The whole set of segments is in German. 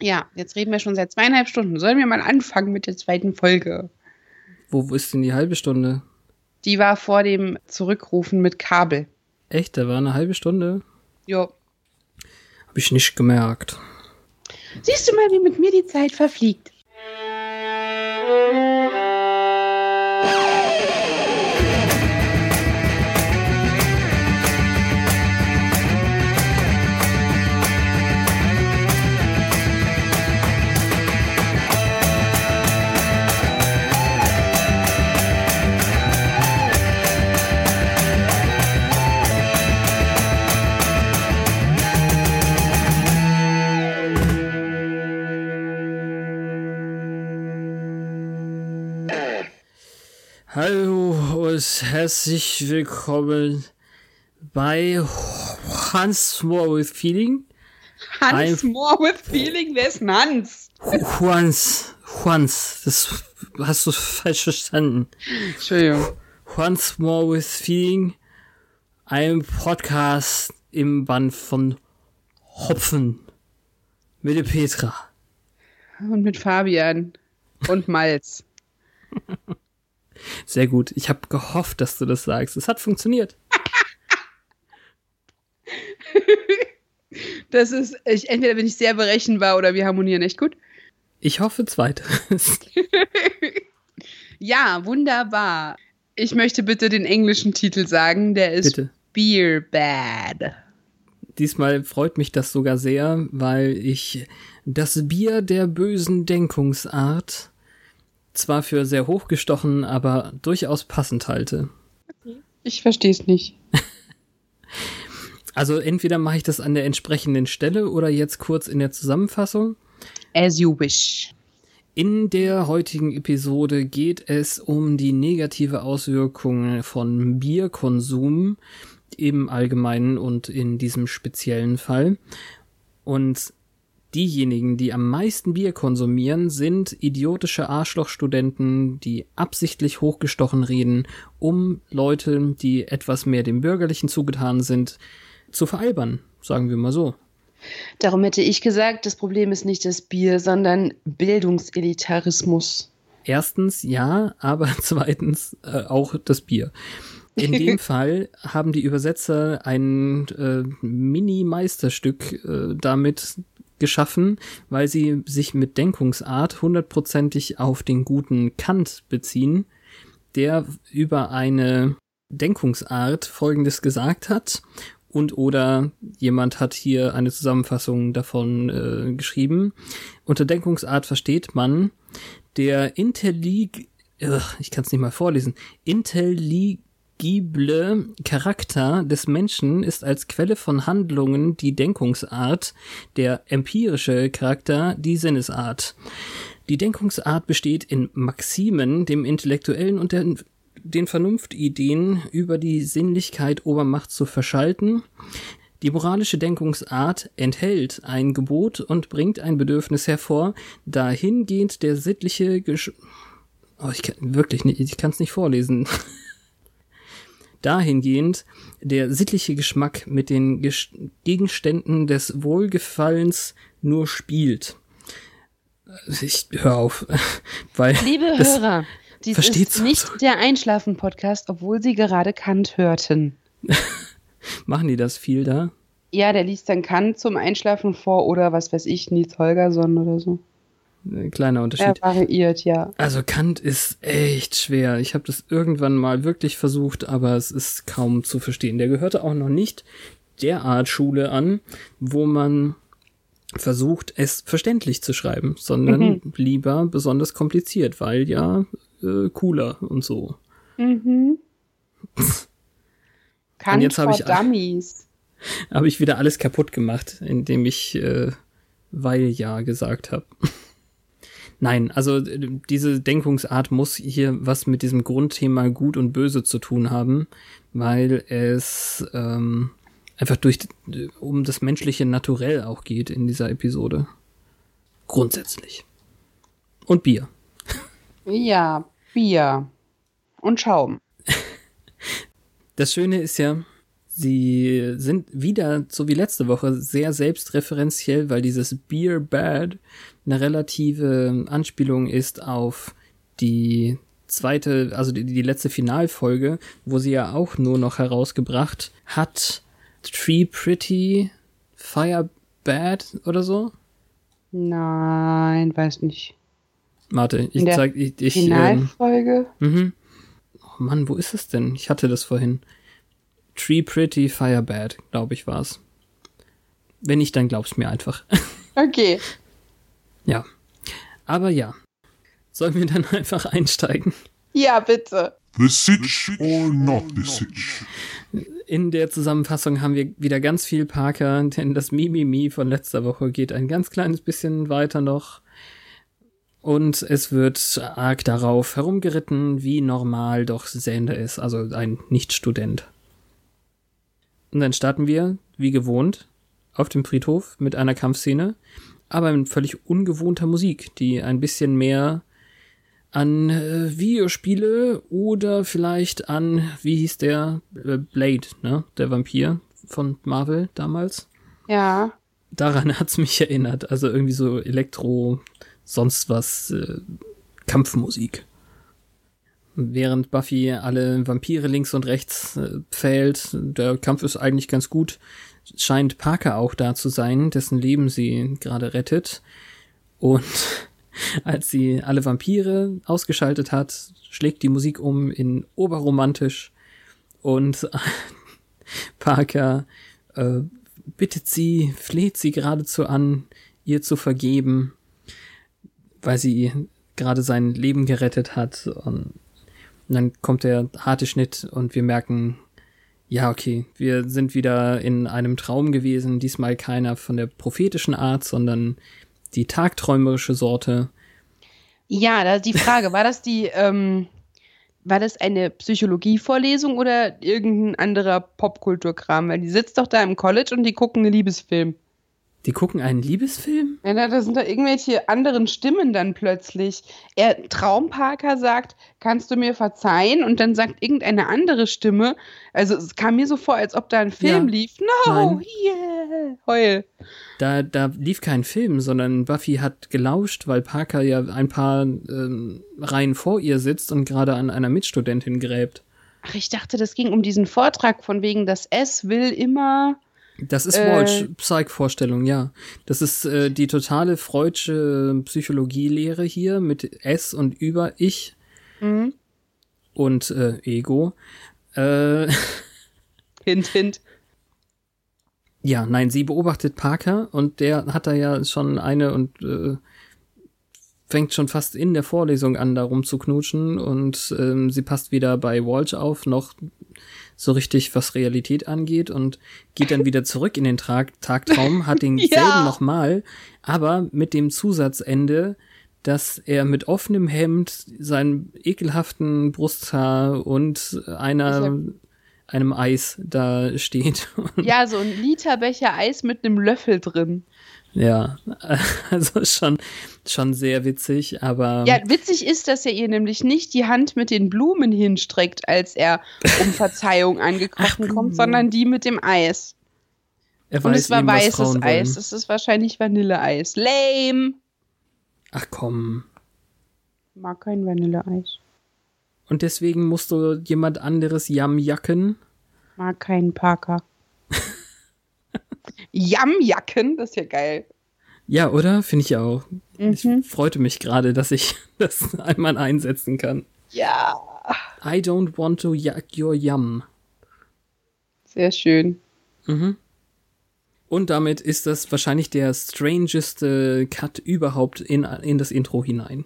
Ja, jetzt reden wir schon seit zweieinhalb Stunden. Sollen wir mal anfangen mit der zweiten Folge? Wo, ist denn die halbe Stunde? Die war vor dem Zurückrufen mit Kabel. Echt, da war eine halbe Stunde? Jo. Hab ich nicht gemerkt. Siehst du mal, wie mit mir die Zeit verfliegt. Hallo und herzlich willkommen bei Hans More with Feeling. Hans Ein- More with Feeling, wer ist Hans? Juans, Juans, das hast du falsch verstanden. Entschuldigung. Once More with Feeling, ein Podcast im Band von Hopfen mit der Petra. Und mit Fabian. Und Malz. Sehr gut. Ich habe gehofft, dass du das sagst. Es hat funktioniert. Das ist, ich, entweder bin ich sehr berechenbar oder wir harmonieren echt gut. Ich hoffe zweiteres. Ja, wunderbar. Ich möchte bitte den englischen Titel sagen, der ist Bitte. Beer Bad. Diesmal freut mich das sogar sehr, weil ich das Bier der bösen Denkungsart zwar für sehr hochgestochen, aber durchaus passend halte. Ich verstehe es nicht. Also entweder mache ich das an der entsprechenden Stelle oder jetzt kurz in der Zusammenfassung. As you wish. In der heutigen Episode geht es um die negative Auswirkung von Bierkonsum im Allgemeinen und in diesem speziellen Fall. Und diejenigen, die am meisten Bier konsumieren, sind idiotische Arschlochstudenten, die absichtlich hochgestochen reden, um Leute, die etwas mehr dem Bürgerlichen zugetan sind, zu veralbern, sagen wir mal so. Darum hätte ich gesagt, das Problem ist nicht das Bier, sondern Bildungselitarismus. Erstens ja, aber zweitens äh, auch das Bier. In dem Fall haben die Übersetzer ein äh, Mini-Meisterstück äh, damit geschaffen, weil sie sich mit Denkungsart hundertprozentig auf den guten Kant beziehen, der über eine Denkungsart Folgendes gesagt hat und oder jemand hat hier eine Zusammenfassung davon äh, geschrieben. Unter Denkungsart versteht man der intellig ich kann es nicht mal vorlesen intelligible Charakter des Menschen ist als Quelle von Handlungen die Denkungsart, der empirische Charakter die Sinnesart. Die Denkungsart besteht in Maximen, dem intellektuellen und der den Vernunftideen über die Sinnlichkeit Obermacht zu verschalten. Die moralische Denkungsart enthält ein Gebot und bringt ein Bedürfnis hervor, dahingehend der sittliche Gesch oh, ich kann wirklich nicht, ich kann es nicht vorlesen. dahingehend der sittliche Geschmack mit den Gegenständen des Wohlgefallens nur spielt. Ich hör auf, weil Liebe Hörer, dies versteht's ist nicht der Einschlafen-Podcast, obwohl Sie gerade Kant hörten. machen die das viel da? Ja, der liest dann Kant zum Einschlafen vor oder was weiß ich, Nils Holgersson oder so. Ein kleiner Er Unterschied. variiert, ja. Also Kant ist echt schwer. Ich habe das irgendwann mal wirklich versucht, aber es ist kaum zu verstehen. Der gehörte auch noch nicht der Art Schule an, wo man versucht, es verständlich zu schreiben, sondern lieber besonders kompliziert, weil ja äh, cooler und so. Mhm. Kant jetzt hab for ich- Dummies. Habe ich wieder alles kaputt gemacht, indem ich äh, weil ja gesagt habe. Nein, also äh, diese Denkungsart muss hier was mit diesem Grundthema Gut und Böse zu tun haben, weil es ähm, einfach durch um das menschliche Naturell auch geht in dieser Episode. Grundsätzlich. Und Bier. Ja, Bier. Und Schaum. Das Schöne ist ja, sie sind wieder, so wie letzte Woche, sehr selbstreferenziell, weil dieses Beer Bad eine relative Anspielung ist auf die zweite, also die, die letzte Finalfolge, wo sie ja auch nur noch herausgebracht hat, Tree Pretty Fire Bad oder so? Nein, weiß nicht. Warte, ich zeig ich, ich Finalfolge. Ähm, mhm. Oh Mann, wo ist es denn? Ich hatte das vorhin. Tree Pretty Fire Bad, glaube ich, war's. Wenn nicht, dann glaub's mir einfach. Okay. ja. Aber ja. Sollen wir dann einfach einsteigen? Ja, bitte. The Sitch or not the Sitch? In der Zusammenfassung haben wir wieder ganz viel Parker, denn das Mimimi von letzter Woche geht ein ganz kleines bisschen weiter noch. Und es wird arg darauf herumgeritten, wie normal doch Sender ist, also ein Nicht-Student. Und dann starten wir, wie gewohnt, auf dem Friedhof mit einer Kampfszene, aber in völlig ungewohnter Musik, die ein bisschen mehr an äh, Videospiele oder vielleicht an, wie hieß der, äh, Blade, ne? Der Vampir von Marvel damals. Ja. Daran hat's mich erinnert. Also irgendwie so Elektro, sonst was, äh, Kampfmusik. Während Buffy alle Vampire links und rechts äh, pfählt, der Kampf ist eigentlich ganz gut, scheint Parker auch da zu sein, dessen Leben sie gerade rettet. Und als sie alle Vampire ausgeschaltet hat, schlägt die Musik um in oberromantisch und Parker äh, bittet sie, fleht sie geradezu an, ihr zu vergeben, weil sie gerade sein Leben gerettet hat. Und dann kommt der harte Schnitt und wir merken, ja, okay, wir sind wieder in einem Traum gewesen, diesmal keiner von der prophetischen Art, sondern die tagträumerische Sorte. Ja, da ist die Frage, war das die, ähm, war das eine Psychologievorlesung oder irgendein anderer Popkulturkram? Weil die sitzt doch da im College und die gucken einen Liebesfilm. Die gucken einen Liebesfilm? Ja, da sind da irgendwelche anderen Stimmen dann plötzlich. Er, Traumparker sagt, kannst du mir verzeihen? Und dann sagt irgendeine andere Stimme, also es kam mir so vor, als ob da ein Film ja. lief. No, Nein. yeah, heul. Da, da lief kein Film, sondern Buffy hat gelauscht, weil Parker ja ein paar ähm, Reihen vor ihr sitzt und gerade an einer Mitstudentin gräbt. Ach, ich dachte, das ging um diesen Vortrag von wegen, das S will immer das ist Walsh, äh, Psych-Vorstellung, ja. Das ist äh, die totale freudsche Psychologielehre hier mit S und über Ich mhm. und äh, Ego. Äh, hint, hint. Ja, nein, sie beobachtet Parker und der hat da ja schon eine und äh, fängt schon fast in der Vorlesung an, da rumzuknutschen und ähm, sie passt weder bei Walsh auf, noch so richtig, was Realität angeht und geht dann wieder zurück in den Trag Tagtraum, hat denselben ja. nochmal, aber mit dem Zusatzende, dass er mit offenem Hemd, seinem ekelhaften Brusthaar und einer einem Eis da steht. Ja, so ein Literbecher Eis mit einem Löffel drin. Ja, also schon, schon sehr witzig, aber. Ja, witzig ist, dass er ihr nämlich nicht die Hand mit den Blumen hinstreckt, als er um Verzeihung angekrochen kommt, sondern die mit dem Eis. Er Und es war eben, weißes Eis. Es ist wahrscheinlich Vanilleeis. Lame! Ach komm. Mag kein Vanilleeis. Und deswegen musst du jemand anderes Jamjacken? Mag keinen Parker. Jamjacken, das ist ja geil. Ja, oder? Finde ich auch. Mhm. Ich freute mich gerade, dass ich das einmal einsetzen kann. Ja. I don't want to yuck your yum. Sehr schön. Mhm. Und damit ist das wahrscheinlich der strangeste Cut überhaupt in, in das Intro hinein.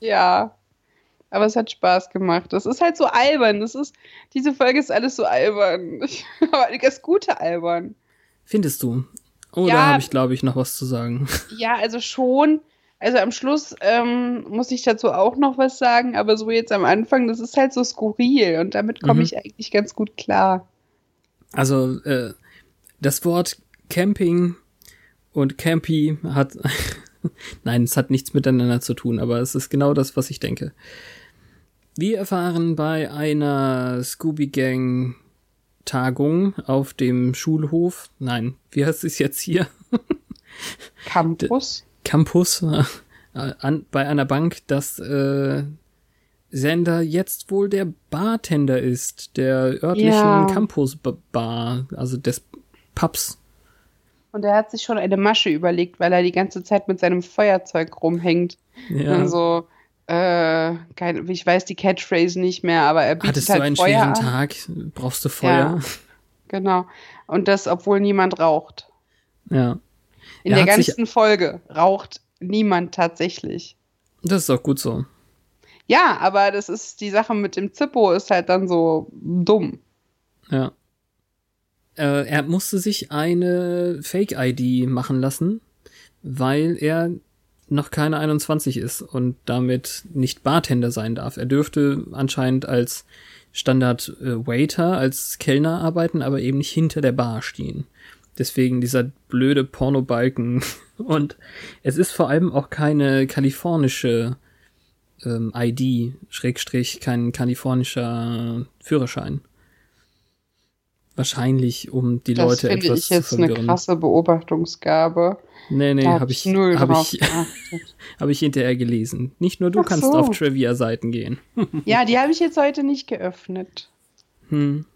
Ja. Aber es hat Spaß gemacht. Das ist halt so albern. Das ist, diese Folge ist alles so albern. Aber das gute albern. Findest du? Oder ja, habe ich, glaube ich, noch was zu sagen? Ja, also schon. Also am Schluss ähm, muss ich dazu auch noch was sagen, aber so jetzt am Anfang, das ist halt so skurril und damit komme Mhm. ich eigentlich ganz gut klar. Also äh, das Wort Camping und Campy hat nein, es hat nichts miteinander zu tun, aber es ist genau das, was ich denke. Wir erfahren bei einer Scooby Gang Tagung auf dem Schulhof, nein, wie heißt es jetzt hier? Campus. Campus äh, an, bei einer Bank, dass äh, Sender jetzt wohl der Bartender ist, der örtlichen Ja. Campus-Bar, also des Pubs. Und er hat sich schon eine Masche überlegt, weil er die ganze Zeit mit seinem Feuerzeug rumhängt. Ja. Und so, äh, kein, ich weiß die Catchphrase nicht mehr, aber er bietet Hattest halt du einen Feuer schweren an. Tag? Brauchst du Feuer? Genau. Und das, obwohl niemand raucht. Ja. In Er der ganzen Folge raucht niemand tatsächlich. Das ist auch gut so. Ja, aber das ist die Sache mit dem Zippo ist halt dann so dumm. Ja. Äh, er musste sich eine Fake-ID machen lassen, weil er noch keine 21 ist und damit nicht Bartender sein darf. Er dürfte anscheinend als Standard äh, Waiter, als Kellner arbeiten, aber eben nicht hinter der Bar stehen. Deswegen dieser blöde Pornobalken. Und es ist vor allem auch keine kalifornische ähm, ID, Schrägstrich, kein kalifornischer Führerschein. Wahrscheinlich, um die Das Leute finde etwas ich zu jetzt eine krasse Beobachtungsgabe. Nee, nee, habe ich, null hab ich, hab ich hinterher gelesen. Nicht nur du Ach kannst so. auf Trivia-Seiten gehen. Ja, die habe ich jetzt heute nicht geöffnet. Hm.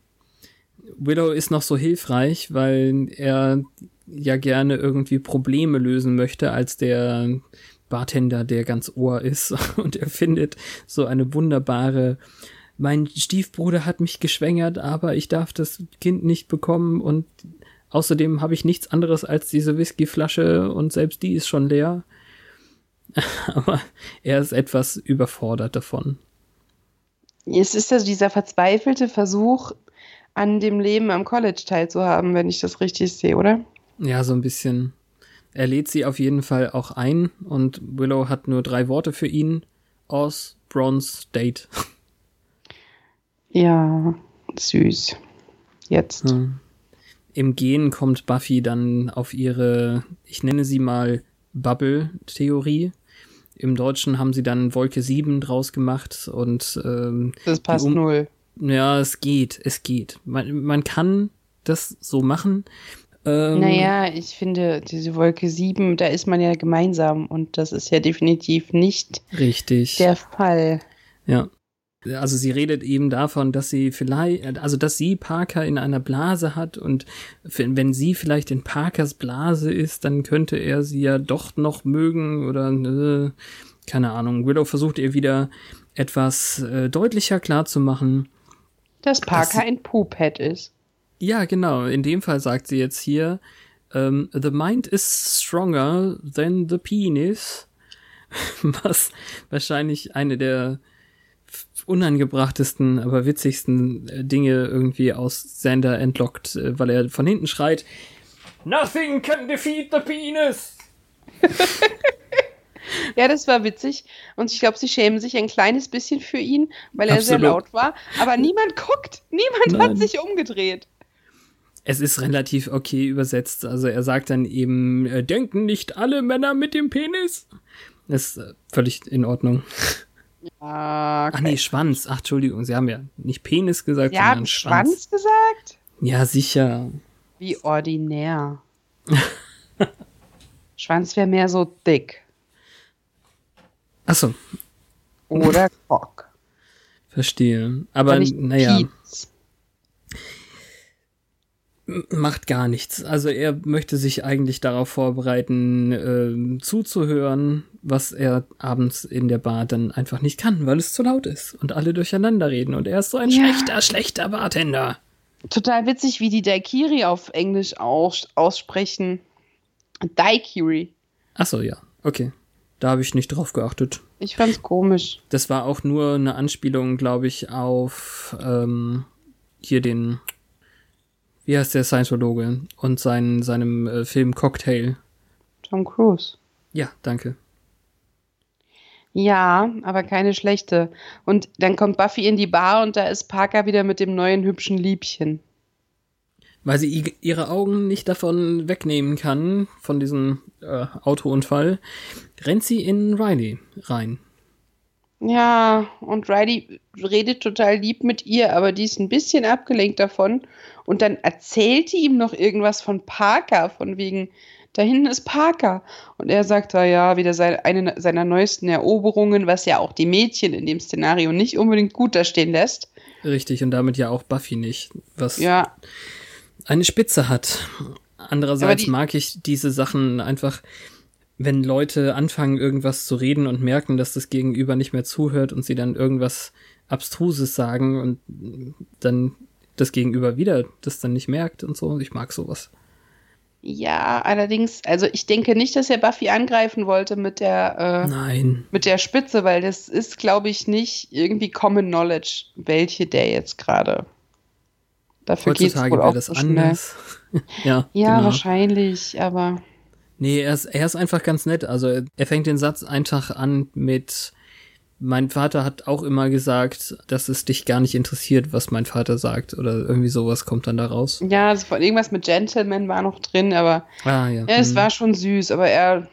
Willow ist noch so hilfreich, weil er ja gerne irgendwie Probleme lösen möchte als der Bartender, der ganz Ohr ist. Und er findet so eine wunderbare, mein Stiefbruder hat mich geschwängert, aber ich darf das Kind nicht bekommen und außerdem habe ich nichts anderes als diese Whiskyflasche und selbst die ist schon leer. aber er ist etwas überfordert davon. Es ist also dieser verzweifelte Versuch, an dem Leben am College teilzuhaben, wenn ich das richtig sehe, oder? Ja, so ein bisschen. Er lädt sie auf jeden Fall auch ein und Willow hat nur drei Worte für ihn. Oz, Bronze, Date. Ja, süß. Jetzt. Hm. Im Gehen kommt Buffy dann auf ihre, ich nenne sie mal Bubble-Theorie. Im Deutschen haben sie dann Wolke 7 draus gemacht und ähm, Das passt um- null. ja, es geht, es geht. Man, man kann das so machen. Ähm, Naja, ich finde, diese Wolke 7, da ist man ja gemeinsam und das ist ja definitiv nicht Richtig. der Fall. Ja. Also sie redet eben davon, dass sie vielleicht, also dass sie Parker in einer Blase hat und wenn sie vielleicht in Parkers Blase ist, dann könnte er sie ja doch noch mögen oder äh, keine Ahnung. Willow versucht ihr wieder etwas äh, deutlicher klarzumachen. Dass Parker sie- ein Poophead ist. Ja, genau. In dem Fall sagt sie jetzt hier, ähm, the mind is stronger than the penis. Was wahrscheinlich eine der unangebrachtesten, aber witzigsten äh, Dinge irgendwie aus Sander entlockt, äh, weil er von hinten schreit, Nothing can defeat the penis! Ja, das war witzig. Und ich glaube, sie schämen sich ein kleines bisschen für ihn, weil er sehr Absolut. laut war. Aber niemand guckt. Niemand Nein. hat sich umgedreht. Es ist relativ okay übersetzt. Also er sagt dann eben, äh, denken nicht alle Männer mit dem Penis? Das ist äh, völlig in Ordnung. Ah, Ach nee, Schwanz. Ach, Entschuldigung, Sie haben ja nicht Penis gesagt, Sie haben sondern Schwanz. Schwanz gesagt? Ja, sicher. Wie ordinär. Schwanz wäre mehr so dick. Achso, Oder Cock. verstehe. Aber naja, Kiez. Macht gar nichts. Also er möchte sich eigentlich darauf vorbereiten, ähm, zuzuhören, was er abends in der Bar dann einfach nicht kann, weil es zu laut ist und alle durcheinander reden. Und er ist so ein Ja. schlechter, schlechter Bartender. Total witzig, wie die Daikiri auf Englisch aus aussprechen. Daikiri. Achso, ja, okay. Da habe ich nicht drauf geachtet. Ich fand's komisch. Das war auch nur eine Anspielung, glaube ich, auf ähm, hier den, wie heißt der Scientologe und seinen, seinem äh, Film Cocktail. Tom Cruise. Ja, danke. Ja, aber keine schlechte. Und dann kommt Buffy in die Bar und da ist Parker wieder mit dem neuen hübschen Liebchen. Weil sie ihre Augen nicht davon wegnehmen kann, von diesem äh, Autounfall, rennt sie in Riley rein. Ja, und Riley redet total lieb mit ihr, aber die ist ein bisschen abgelenkt davon. Und dann erzählt die ihm noch irgendwas von Parker, von wegen, da hinten ist Parker. Und er sagt da ja wieder seine, eine seiner neuesten Eroberungen, was ja auch die Mädchen in dem Szenario nicht unbedingt gut dastehen lässt. Richtig, und damit ja auch Buffy nicht, was ja. eine Spitze hat. Andererseits die, mag ich diese Sachen einfach, wenn Leute anfangen, irgendwas zu reden und merken, dass das Gegenüber nicht mehr zuhört und sie dann irgendwas Abstruses sagen und dann das Gegenüber wieder das dann nicht merkt und so. Ich mag sowas. Ja, allerdings, also ich denke nicht, dass er Buffy angreifen wollte mit der, äh, Nein. mit der Spitze, weil das ist, glaube ich, nicht irgendwie Common Knowledge, welche der jetzt gerade. Dafür wohl auch das anders. ja, ja genau. wahrscheinlich, aber. Nee, er ist, er ist einfach ganz nett. Also er fängt den Satz einfach an mit mein Vater hat auch immer gesagt, dass es dich gar nicht interessiert, was mein Vater sagt oder irgendwie sowas kommt dann da raus. Ja, also irgendwas mit Gentleman war noch drin, aber ah, ja. ja es hm. war schon süß, aber er,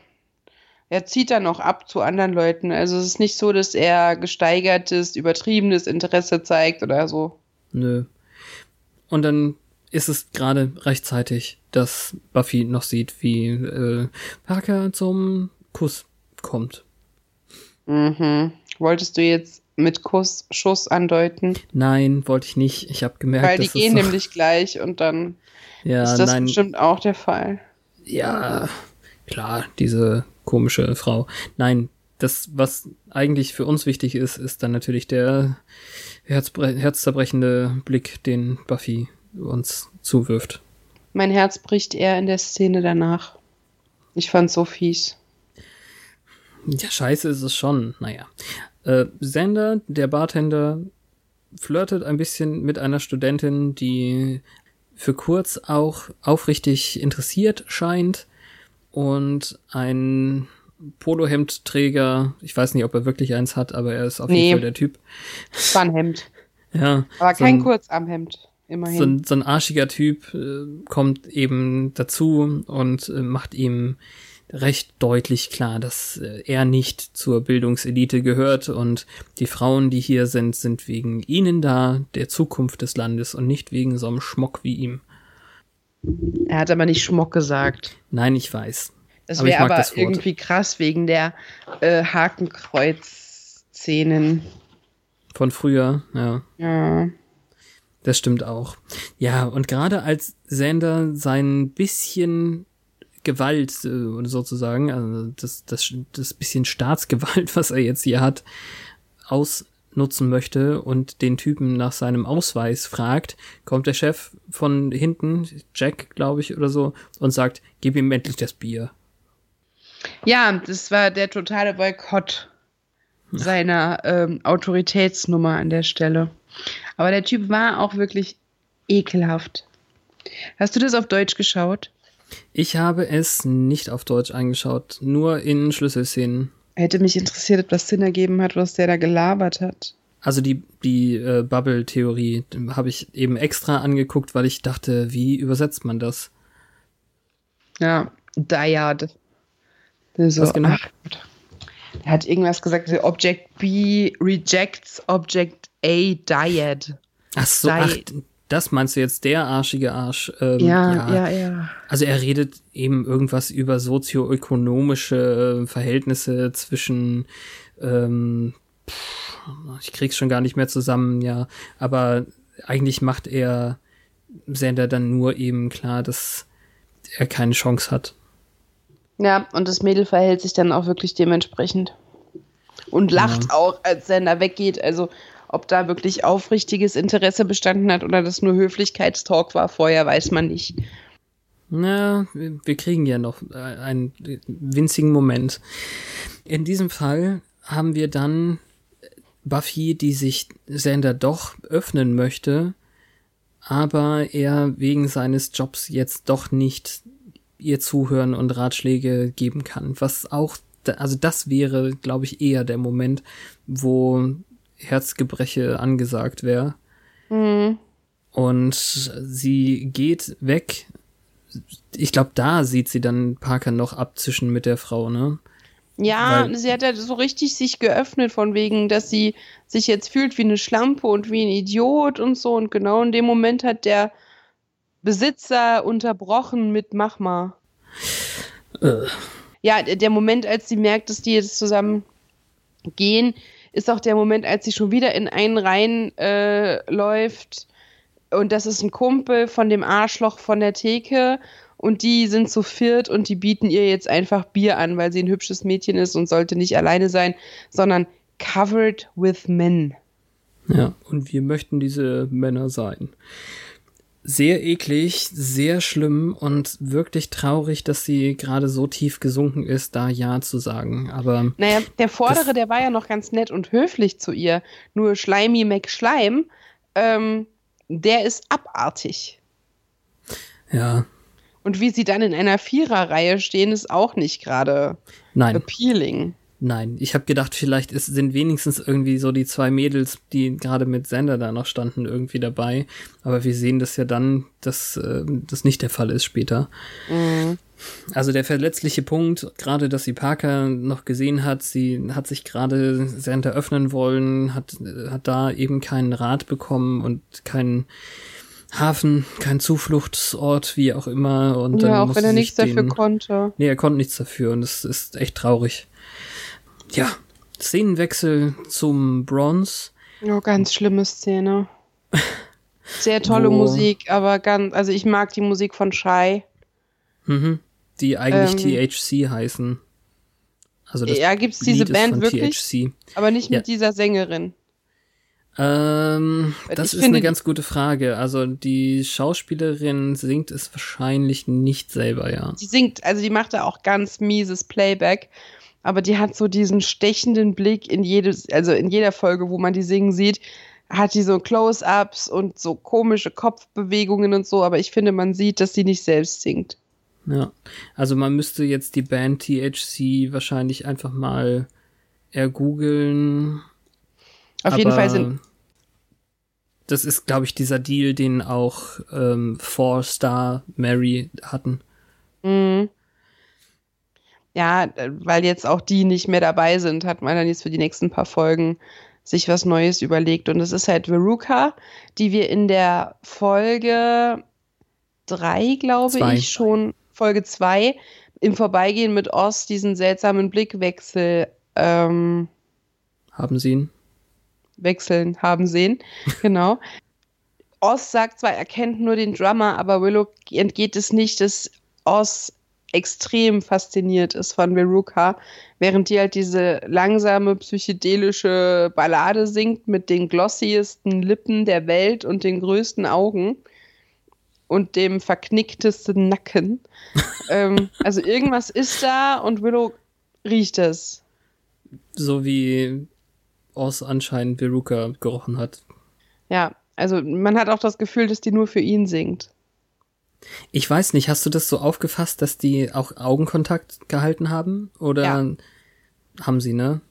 er zieht dann noch ab zu anderen Leuten. Also es ist nicht so, dass er gesteigertes, übertriebenes Interesse zeigt oder so. Nö. Und dann ist es gerade rechtzeitig, dass Buffy noch sieht, wie äh, Parker zum Kuss kommt. Mhm. Wolltest du jetzt mit Kuss, Schuss andeuten? Nein, wollte ich nicht. Ich habe gemerkt, Weil die gehen so nämlich gleich und dann ja, ist das nein. bestimmt auch der Fall. Ja, klar, diese komische Frau. Nein, das, was eigentlich für uns wichtig ist, ist dann natürlich der herzzerbrechende Blick, den Buffy uns zuwirft. Mein Herz bricht eher in der Szene danach. Ich fand's so fies. Ja, scheiße ist es schon. Naja. Äh, Sender, der Bartender, flirtet ein bisschen mit einer Studentin, die für kurz auch aufrichtig interessiert scheint und ein Polohemdträger, ich weiß nicht, ob er wirklich eins hat, aber er ist auf nee. jeden Fall der Typ. Es war ein Hemd. ja. Aber kein so Kurzarmhemd. Immerhin. So ein, so ein arschiger Typ äh, kommt eben dazu und äh, macht ihm recht deutlich klar, dass äh, er nicht zur Bildungselite gehört und die Frauen, die hier sind, sind wegen ihnen da, der Zukunft des Landes und nicht wegen so einem Schmock wie ihm. Er hat aber nicht Schmock gesagt. Nein, ich weiß. Das wäre aber, aber irgendwie krass wegen der äh, Hakenkreuz-Szenen. Von früher, ja. Ja. Das stimmt auch. Ja, und gerade als Sander sein bisschen Gewalt äh, sozusagen, also das, das, das bisschen Staatsgewalt, was er jetzt hier hat, ausnutzen möchte und den Typen nach seinem Ausweis fragt, kommt der Chef von hinten, Jack, glaube ich, oder so, und sagt, gib ihm endlich das Bier. Ja, das war der totale Boykott seiner ähm, Autoritätsnummer an der Stelle. Aber der Typ war auch wirklich ekelhaft. Hast du das auf Deutsch geschaut? Ich habe es nicht auf Deutsch angeschaut, nur in Schlüsselszenen. Hätte mich interessiert, ob das Sinn ergeben hat, was der da gelabert hat. Also die, die äh, Bubble-Theorie habe ich eben extra angeguckt, weil ich dachte, wie übersetzt man das? Ja, Dyad. So, was genau? Ach, er hat irgendwas gesagt, Object B rejects Object A Dyad. Ach so, ach, das meinst du jetzt, der arschige Arsch? Ähm, ja, ja, ja, ja. Also er redet eben irgendwas über sozioökonomische äh, Verhältnisse zwischen, ähm, pff, ich krieg's schon gar nicht mehr zusammen, ja. Aber eigentlich macht er Sender dann nur eben klar, dass er keine Chance hat. Ja, und das Mädel verhält sich dann auch wirklich dementsprechend. Und lacht ja. auch, als Sender weggeht. Also ob da wirklich aufrichtiges Interesse bestanden hat oder das nur Höflichkeitstalk war vorher, weiß man nicht. Na, wir kriegen ja noch äh, einen winzigen Moment. In diesem Fall haben wir dann Buffy, die sich Sander doch öffnen möchte, aber er wegen seines Jobs jetzt doch nicht ihr zuhören und Ratschläge geben kann, was auch also das wäre, glaube ich, eher der Moment, wo Herzgebreche angesagt wäre. Mhm. Und sie geht weg. Ich glaube, da sieht sie dann Parker noch abzischen mit der Frau, ne? Ja, Weil, sie hat ja so richtig sich geöffnet von wegen, dass sie sich jetzt fühlt wie eine Schlampe und wie ein Idiot und so. Und genau in dem Moment hat der Besitzer unterbrochen mit Mach mal. Äh. Ja, der Moment, als sie merkt, dass die jetzt zusammen gehen, ist auch der Moment, als sie schon wieder in einen rein äh, läuft. Und das ist ein Kumpel von dem Arschloch von der Theke. Und die sind zu viert und die bieten ihr jetzt einfach Bier an, weil sie ein hübsches Mädchen ist und sollte nicht alleine sein, sondern covered with men. Ja, und wir möchten diese Männer sein sehr eklig, sehr schlimm und wirklich traurig, dass sie gerade so tief gesunken ist, da Ja zu sagen. Aber. Naja, der Vordere, der war ja noch ganz nett und höflich zu ihr. Nur Schleimi McSchleim, ähm, der ist abartig. Ja. Und wie sie dann in einer Viererreihe stehen, ist auch nicht gerade appealing. Nein, ich habe gedacht, vielleicht ist, sind wenigstens irgendwie so die zwei Mädels, die gerade mit Sender da noch standen, irgendwie dabei. Aber wir sehen das ja dann, dass äh, das nicht der Fall ist später. Mhm. Also der verletzliche Punkt, gerade dass sie Parker noch gesehen hat, sie hat sich gerade Sender öffnen wollen, hat, hat da eben keinen Rat bekommen und keinen Hafen, kein Zufluchtsort, wie auch immer. Und ja, auch wenn er nichts dafür konnte. Nee, er konnte nichts dafür und das ist echt traurig ja, Szenenwechsel zum Bronze. Oh, ganz schlimme Szene. Sehr tolle Wo, Musik, aber ganz, also ich mag die Musik von Shy. Mhm, die eigentlich ähm, THC heißen. Also das ja, gibt's diese Band wirklich? THC. Aber nicht mit ja. dieser Sängerin. Ähm, das ich ist eine ganz gute Frage. Also die Schauspielerin singt es wahrscheinlich nicht selber, ja. Sie singt, also die macht da auch ganz mieses Playback aber die hat so diesen stechenden Blick in jedes, also in jeder Folge, wo man die singen sieht, hat die so Close-ups und so komische Kopfbewegungen und so, aber ich finde, man sieht, dass sie nicht selbst singt. Ja, also man müsste jetzt die Band THC wahrscheinlich einfach mal ergoogeln. Auf jeden Fall sind. Das ist, glaube ich, dieser Deal, den auch ähm, Four Star Mary hatten. Mhm ja, weil jetzt auch die nicht mehr dabei sind, hat man dann jetzt für die nächsten paar Folgen sich was Neues überlegt. Und es ist halt Veruca, die wir in der Folge drei, glaube ich, schon, Folge zwei, im Vorbeigehen mit Oz diesen seltsamen Blickwechsel ähm, haben sehen. Wechseln haben sehen, genau. Oz sagt zwar, er kennt nur den Drummer, aber Willow entgeht es nicht, dass Oz extrem fasziniert ist von Veruca, während die halt diese langsame psychedelische Ballade singt mit den glossiesten Lippen der Welt und den größten Augen und dem verknicktesten Nacken. ähm, also irgendwas ist da und Willow riecht es. So wie Oz anscheinend Veruca gerochen hat. Ja, also man hat auch das Gefühl, dass die nur für ihn singt. Ich weiß nicht, hast du das so aufgefasst, dass die auch Augenkontakt gehalten haben? Oder ja. haben sie, ne?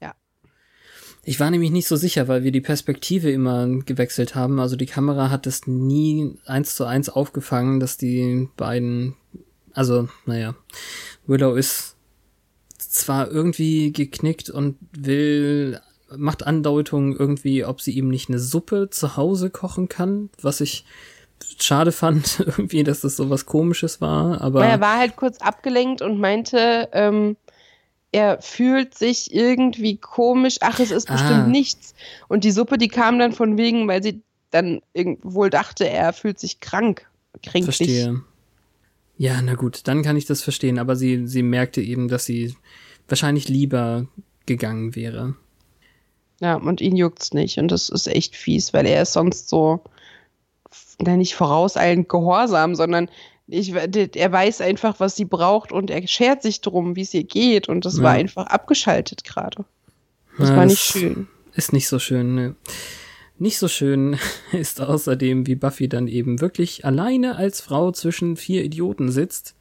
Ja. Ich war nämlich nicht so sicher, weil wir die Perspektive immer gewechselt haben. Also die Kamera hat es nie eins zu eins aufgefangen, dass die beiden, also, naja, Willow ist zwar irgendwie geknickt und will macht Andeutungen irgendwie, ob sie ihm nicht eine Suppe zu Hause kochen kann, was ich schade fand, irgendwie, dass das so was Komisches war. Aber er war halt kurz abgelenkt und meinte, ähm, er fühlt sich irgendwie komisch. Ach, es ist bestimmt ah. nichts. Und die Suppe, die kam dann von wegen, weil sie dann wohl dachte, er fühlt sich krank. Kränklich. Verstehe. Ja, na gut, dann kann ich das verstehen. Aber sie, sie merkte eben, dass sie wahrscheinlich lieber gegangen wäre. Ja, und ihn juckt's nicht. Und das ist echt fies, weil er ist sonst so nicht vorauseilend gehorsam, sondern ich, er weiß einfach, was sie braucht und er schert sich drum, wie es ihr geht. Und das ja. war einfach abgeschaltet gerade. Das ja, war nicht schön. Ist nicht so schön, ne. Nicht so schön ist außerdem, wie Buffy dann eben wirklich alleine als Frau zwischen vier Idioten sitzt,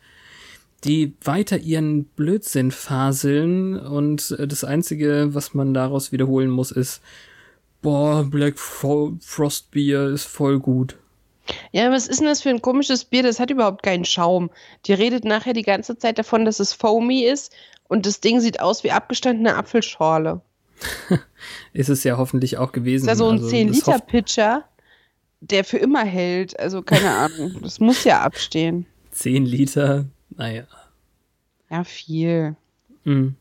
die weiter ihren Blödsinn faseln und äh, das Einzige, was man daraus wiederholen muss, ist, boah, Black Frost Bier ist voll gut. Ja, was ist denn das für ein komisches Bier? Das hat überhaupt keinen Schaum. Die redet nachher die ganze Zeit davon, dass es foamy ist und das Ding sieht aus wie abgestandene Apfelschorle. ist es ja hoffentlich auch gewesen. Das ist ja so ein also, 10-Liter-Pitcher, der für immer hält. Also keine Ahnung. Das muss ja abstehen. 10 Liter, naja. Ja, viel. Mhm.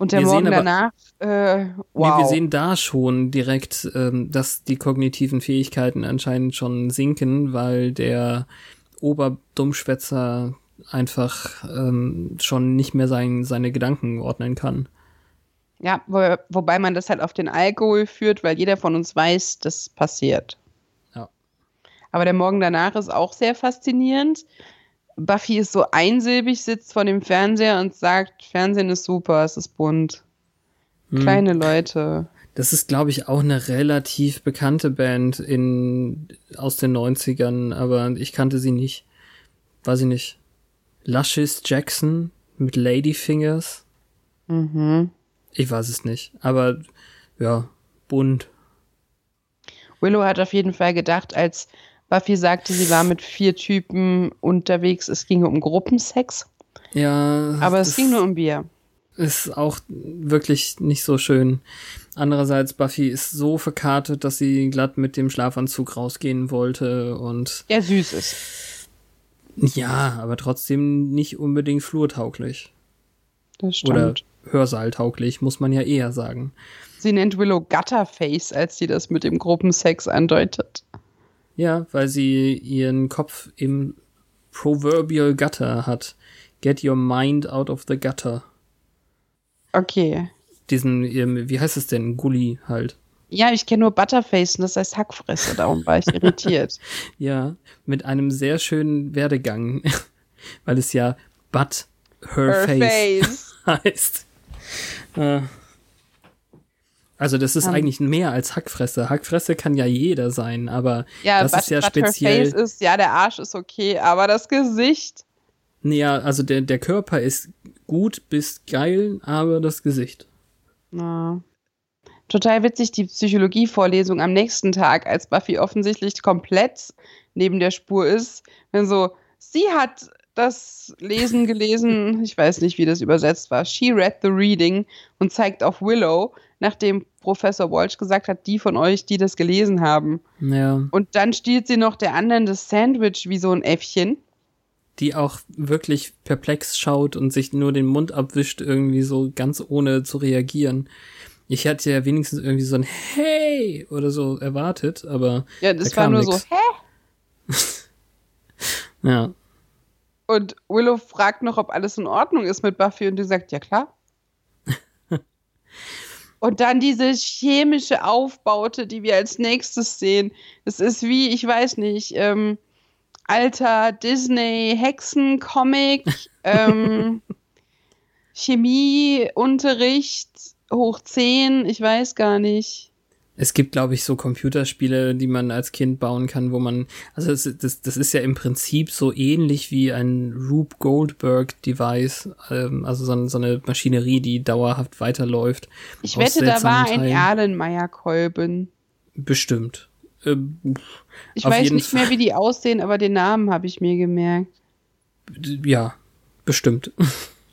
Und der wir Morgen aber, danach, äh, wow. Nee, wir sehen da schon direkt, ähm, dass die kognitiven Fähigkeiten anscheinend schon sinken, weil der Oberdummschwätzer einfach ähm, schon nicht mehr sein, seine Gedanken ordnen kann. Ja, wo, wobei man das halt auf den Alkohol führt, weil jeder von uns weiß, das passiert. Ja. Aber der Morgen danach ist auch sehr faszinierend. Buffy ist so einsilbig, sitzt vor dem Fernseher und sagt, Fernsehen ist super, es ist bunt. Hm. Kleine Leute. Das ist, glaube ich, auch eine relativ bekannte Band in, aus den 90ern, aber ich kannte sie nicht. Weiß ich nicht. Luscious Jackson mit Ladyfingers. Mhm. Ich weiß es nicht. Aber ja, bunt. Willow hat auf jeden Fall gedacht, als Buffy sagte, sie war mit vier Typen unterwegs. Es ginge um Gruppensex. Ja. Aber es ging nur um Bier. Ist auch wirklich nicht so schön. Andererseits, Buffy ist so verkartet, dass sie glatt mit dem Schlafanzug rausgehen wollte und. Ja, süß ist. Ja, aber trotzdem nicht unbedingt flurtauglich. Das stimmt. Oder Hörsaaltauglich, muss man ja eher sagen. Sie nennt Willow Gutterface, als sie das mit dem Gruppensex andeutet. Ja, weil sie ihren Kopf im Proverbial Gutter hat. Get your mind out of the gutter. Okay. Diesen, wie heißt es denn? Gully halt. Ja, ich kenne nur Butterface und das heißt Hackfresse, darum war ich irritiert. ja, mit einem sehr schönen Werdegang, weil es ja But Her, her face, face, heißt. Äh, also das ist um, eigentlich mehr als Hackfresse. Hackfresse kann ja jeder sein, aber ja, das but, ist ja speziell. Ist, ja, der Arsch ist okay, aber das Gesicht. Ja, also der, der Körper ist gut bis geil, aber das Gesicht. Na. Total witzig die Psychologievorlesung am nächsten Tag, als Buffy offensichtlich komplett neben der Spur ist. Wenn so, sie hat das Lesen gelesen, ich weiß nicht, wie das übersetzt war. She read the reading und zeigt auf Willow, nachdem Professor Walsh gesagt hat, die von euch, die das gelesen haben. Ja. Und dann stiehlt sie noch der anderen das Sandwich wie so ein Äffchen. Die auch wirklich perplex schaut und sich nur den Mund abwischt, irgendwie so ganz ohne zu reagieren. Ich hatte ja wenigstens irgendwie so ein Hey oder so erwartet, aber. Ja, das da war nur nix. so Hä? ja. Und Willow fragt noch, ob alles in Ordnung ist mit Buffy und die sagt, ja klar. und dann diese chemische Aufbaute, die wir als nächstes sehen. Das ist wie, ich weiß nicht, ähm, alter Disney-Hexen-Comic, ähm, Chemieunterricht hoch 10, ich weiß gar nicht. Es gibt, glaube ich, so Computerspiele, die man als Kind bauen kann, wo man, also das, das, das ist ja im Prinzip so ähnlich wie ein Rube Goldberg-Device, ähm, also so, so, eine Maschinerie, die dauerhaft weiterläuft. Ich wette, da war ein Erlenmeyer-Kolben. Bestimmt. Ähm, ich weiß nicht mehr, wie die aussehen, aber den Namen habe ich mir gemerkt. Ja, bestimmt.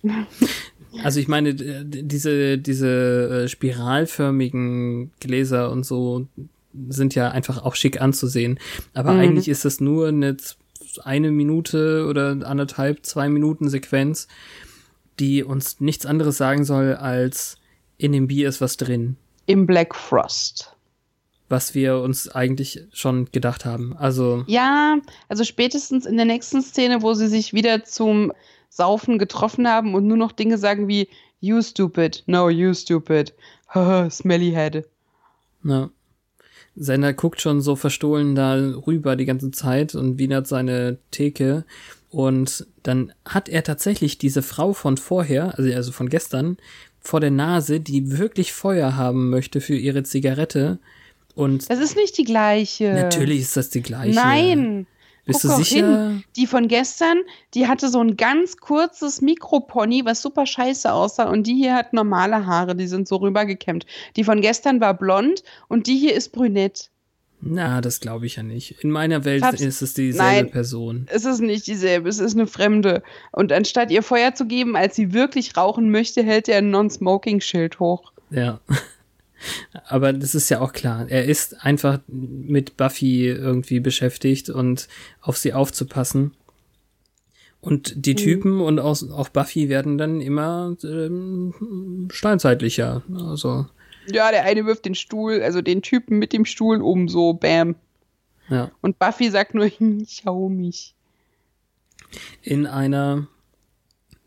Also ich meine, diese, diese äh, spiralförmigen Gläser und so sind ja einfach auch schick anzusehen. Aber mhm. eigentlich ist das nur eine, eine Minute oder anderthalb, zwei Minuten Sequenz, die uns nichts anderes sagen soll, als in dem Bier ist was drin. Im Black Frost. Was wir uns eigentlich schon gedacht haben. Also. Ja, also spätestens in der nächsten Szene, wo sie sich wieder zum Saufen getroffen haben und nur noch Dinge sagen wie You stupid, no, you stupid, smelly head. Ja. Sender guckt schon so verstohlen da rüber die ganze Zeit und wienert seine Theke. Und dann hat er tatsächlich diese Frau von vorher, also, also von gestern, vor der Nase, die wirklich Feuer haben möchte für ihre Zigarette. Und das ist nicht die gleiche. Natürlich ist das die gleiche. Nein. Bist Guck du sicher? Hin. Die von gestern, die hatte so ein ganz kurzes Mikropony, was super scheiße aussah. Und die hier hat normale Haare, die sind so rübergekämmt. Die von gestern war blond und die hier ist brünett. Na, das glaube ich ja nicht. In meiner Welt Hab's- ist es dieselbe Nein. Person. Es ist nicht dieselbe, es ist eine Fremde. Und anstatt ihr Feuer zu geben, als sie wirklich rauchen möchte, hält er ein Non-Smoking-Schild hoch. Ja. Aber das ist ja auch klar. Er ist einfach mit Buffy irgendwie beschäftigt und auf sie aufzupassen. Und die Mhm. Typen und auch, auch Buffy werden dann immer ähm, steinzeitlicher. Also, Ja, der eine wirft den Stuhl, also den Typen mit dem Stuhl um, so, bam. ja. Und Buffy sagt nur, "Hm, schau mich. In einer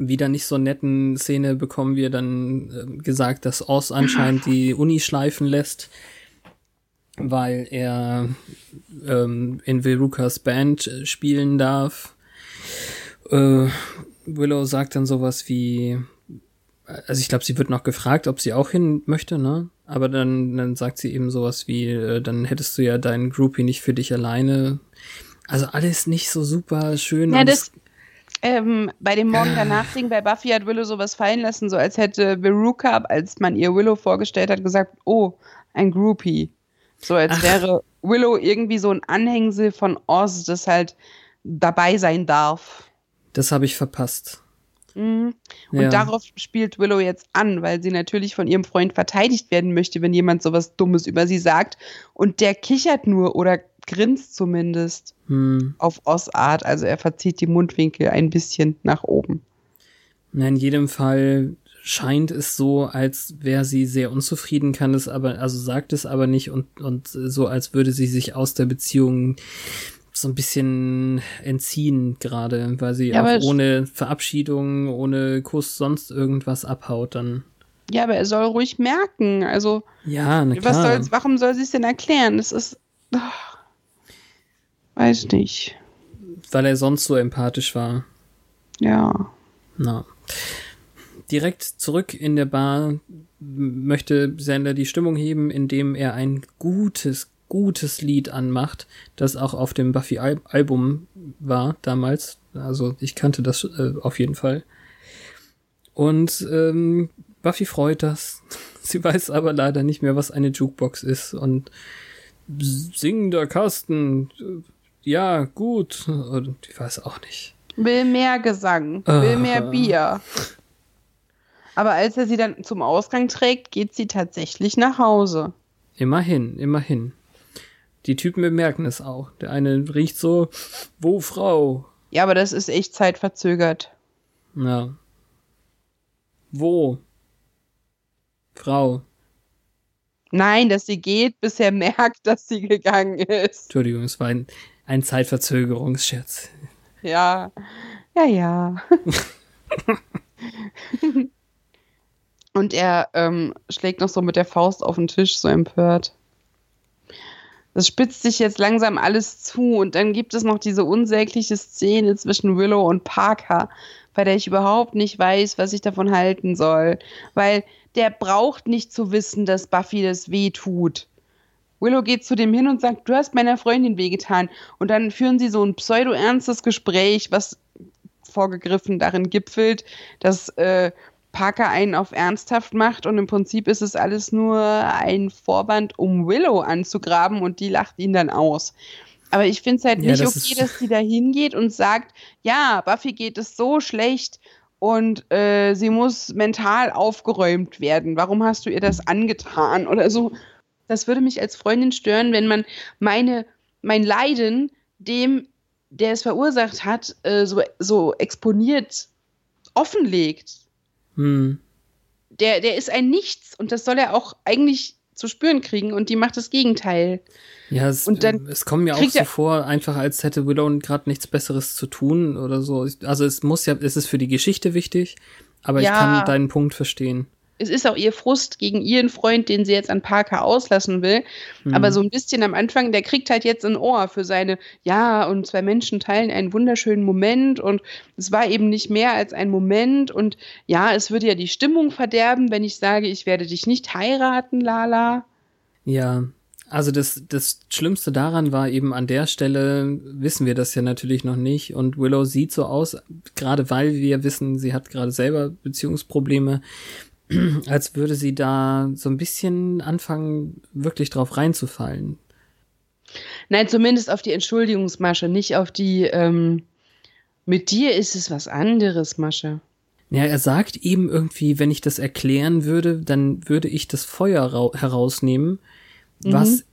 wieder nicht so netten Szene bekommen wir dann äh, gesagt, dass Oz anscheinend die Uni schleifen lässt, weil er ähm, in Verucas Band äh, spielen darf. Äh, Willow sagt dann sowas wie, also ich glaube, sie wird noch gefragt, ob sie auch hin möchte, ne? Aber dann, dann sagt sie eben sowas wie, äh, dann hättest du ja deinen Groupie nicht für dich alleine. Also alles nicht so super schön. Ja, und das, ähm, bei dem Morgen danach Ding bei Buffy hat Willow sowas fallen lassen, so als hätte Veruca, als man ihr Willow vorgestellt hat, gesagt, oh, ein Groupie. So als Ach. wäre Willow irgendwie so ein Anhängsel von Oz, das halt dabei sein darf. Das habe ich verpasst. Mhm. Und Ja. darauf spielt Willow jetzt an, weil sie natürlich von ihrem Freund verteidigt werden möchte, wenn jemand sowas Dummes über sie sagt. Und der kichert nur oder grinst zumindest Hm. auf Oz Art. Also er verzieht die Mundwinkel ein bisschen nach oben. Na, in jedem Fall scheint es so, als wäre sie sehr unzufrieden, kann es aber, also sagt es aber nicht und, und so, als würde sie sich aus der Beziehung so ein bisschen entziehen gerade, weil sie Ja, auch ohne Verabschiedung, ohne Kuss sonst irgendwas abhaut dann. Ja, aber er soll ruhig merken. Also, Ja, na was klar. soll's, warum soll sie es denn erklären? Das ist. ach, weiß nicht. Weil er sonst so empathisch war. Ja. Na. Direkt zurück in der Bar möchte Sander die Stimmung heben, indem er ein gutes, gutes Lied anmacht, das auch auf dem Buffy-Album war damals. Also ich kannte das äh, auf jeden Fall. Und ähm, Buffy freut das. Sie weiß aber leider nicht mehr, was eine Jukebox ist. Und singender Kasten, äh, ja, gut. Und ich weiß auch nicht. Will mehr Gesang, will Ah. mehr Bier. Aber als er sie dann zum Ausgang trägt, geht sie tatsächlich nach Hause. Immerhin, immerhin. Die Typen bemerken es auch. Der eine riecht so, wo Frau? Ja, aber das ist echt zeitverzögert. Ja. Wo? Frau. Nein, dass sie geht, bis er merkt, dass sie gegangen ist. Entschuldigung, es war ein, ein Zeitverzögerungsscherz. Ja, ja, ja. Und er ähm, schlägt noch so mit der Faust auf den Tisch, so empört. Das spitzt sich jetzt langsam alles zu und dann gibt es noch diese unsägliche Szene zwischen Willow und Parker, bei der ich überhaupt nicht weiß, was ich davon halten soll. Weil der braucht nicht zu wissen, dass Buffy das weh tut. Willow geht zu dem hin und sagt, du hast meiner Freundin wehgetan. Und dann führen sie so ein pseudo-ernstes Gespräch, was vorgegriffen darin gipfelt, dass äh, Parker einen auf ernsthaft macht und im Prinzip ist es alles nur ein Vorwand, um Willow anzugraben und die lacht ihn dann aus. Aber ich finde es halt Ja, nicht das okay, dass sie da hingeht und sagt, ja, Buffy geht es so schlecht und äh, sie muss mental aufgeräumt werden. Warum hast du ihr das angetan? Oder so. Das würde mich als Freundin stören, wenn man meine, mein Leiden dem, der es verursacht hat, äh, so, so exponiert offenlegt. Hm. Der, der ist ein Nichts und das soll er auch eigentlich zu spüren kriegen und die macht das Gegenteil. Ja, es, Und dann es kommt mir auch so vor, einfach als hätte Willow gerade nichts Besseres zu tun oder so. Also es muss ja, es ist für die Geschichte wichtig, aber ich Ja. kann deinen Punkt verstehen. Es ist auch ihr Frust gegen ihren Freund, den sie jetzt an Parker auslassen will. Hm. Aber so ein bisschen am Anfang, der kriegt halt jetzt ein Ohr für seine, ja, und zwei Menschen teilen einen wunderschönen Moment und es war eben nicht mehr als ein Moment und ja, es würde ja die Stimmung verderben, wenn ich sage, ich werde dich nicht heiraten, Lala. Ja, Also das, das Schlimmste daran war eben an der Stelle, wissen wir das ja natürlich noch nicht. Und Willow sieht so aus, gerade weil wir wissen, sie hat gerade selber Beziehungsprobleme, als würde sie da so ein bisschen anfangen, wirklich drauf reinzufallen. Nein, zumindest auf die Entschuldigungsmasche, nicht auf die, ähm, mit dir ist es was anderes, Masche. Ja, er sagt eben irgendwie, wenn ich das erklären würde, dann würde ich das Feuer herausnehmen, mhm. was,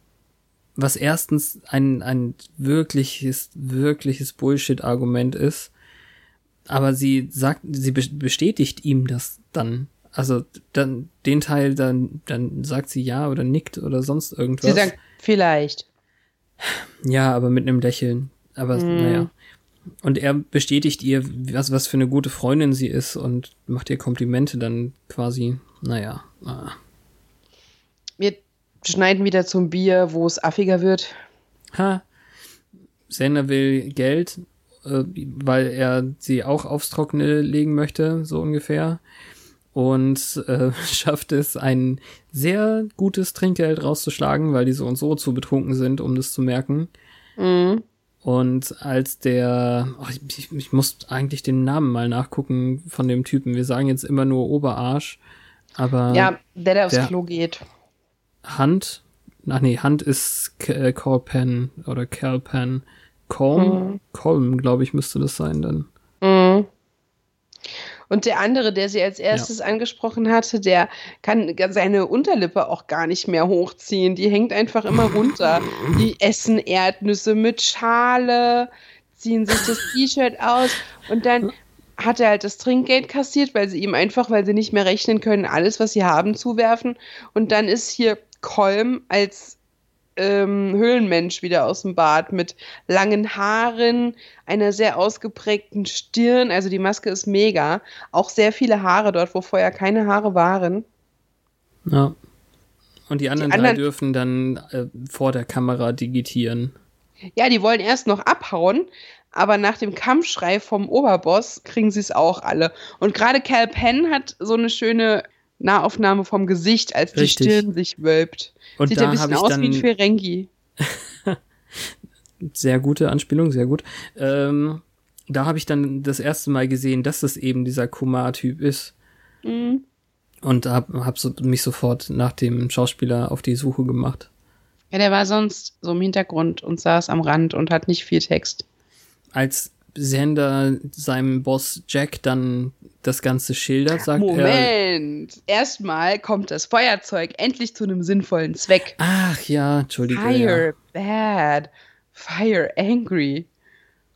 was erstens ein, ein wirkliches, wirkliches Bullshit-Argument ist. Aber sie sagt, sie bestätigt ihm das dann. Also dann den Teil, dann, dann sagt sie ja oder nickt oder sonst irgendwas. Sie sagt vielleicht. Ja, aber mit einem Lächeln. Aber mhm. naja. Und er bestätigt ihr, was, was für eine gute Freundin sie ist und macht ihr Komplimente dann quasi, naja. Ah. Wir schneiden wieder zum Bier, wo es affiger wird. Ha. Sender will Geld, äh, weil er sie auch aufs Trockene legen möchte, so ungefähr. Und äh, schafft es, ein sehr gutes Trinkgeld rauszuschlagen, weil die so und so zu betrunken sind, um das zu merken. Mhm. Und als der, oh, ich, ich, muss eigentlich den Namen mal nachgucken von dem Typen. Wir sagen jetzt immer nur Oberarsch, aber. Ja, der, der aufs der Klo geht. Hand, ach nee, Hand ist äh, Colpen oder Calpen. Colm, mhm. Colm, glaube ich, müsste das sein dann. Und der andere, der sie als erstes ja. angesprochen hatte, der kann seine Unterlippe auch gar nicht mehr hochziehen. Die hängt einfach immer runter. Die essen Erdnüsse mit Schale, ziehen sich das T-Shirt aus und dann hat er halt das Trinkgeld kassiert, weil sie ihm einfach, weil sie nicht mehr rechnen können, alles, was sie haben, zuwerfen. Und dann ist hier Kolm als ähm, Höhlenmensch wieder aus dem Bad mit langen Haaren, einer sehr ausgeprägten Stirn. Also die Maske ist mega. Auch sehr viele Haare dort, wo vorher keine Haare waren. Ja. Und die anderen, die anderen drei dürfen dann äh, vor der Kamera digitieren. Ja, die wollen erst noch abhauen, aber nach dem Kampfschrei vom Oberboss kriegen sie es auch alle. Und gerade Cal Penn hat so eine schöne Nahaufnahme vom Gesicht, als die Richtig. Stirn sich wölbt. Und Sieht ja ein bisschen aus wie ein Ferengi. sehr gute Anspielung, sehr gut. Ähm, da habe ich dann das erste Mal gesehen, dass das eben dieser Kumar-Typ ist. Mhm. Und habe hab so, mich sofort nach dem Schauspieler auf die Suche gemacht. Ja, der war sonst so im Hintergrund und saß am Rand und hat nicht viel Text. Als Sender seinem Boss Jack dann das Ganze schildert, sagt Moment. er. Moment! Erstmal kommt das Feuerzeug endlich zu einem sinnvollen Zweck. Ach ja, Entschuldigung. Fire ja. bad. Fire angry.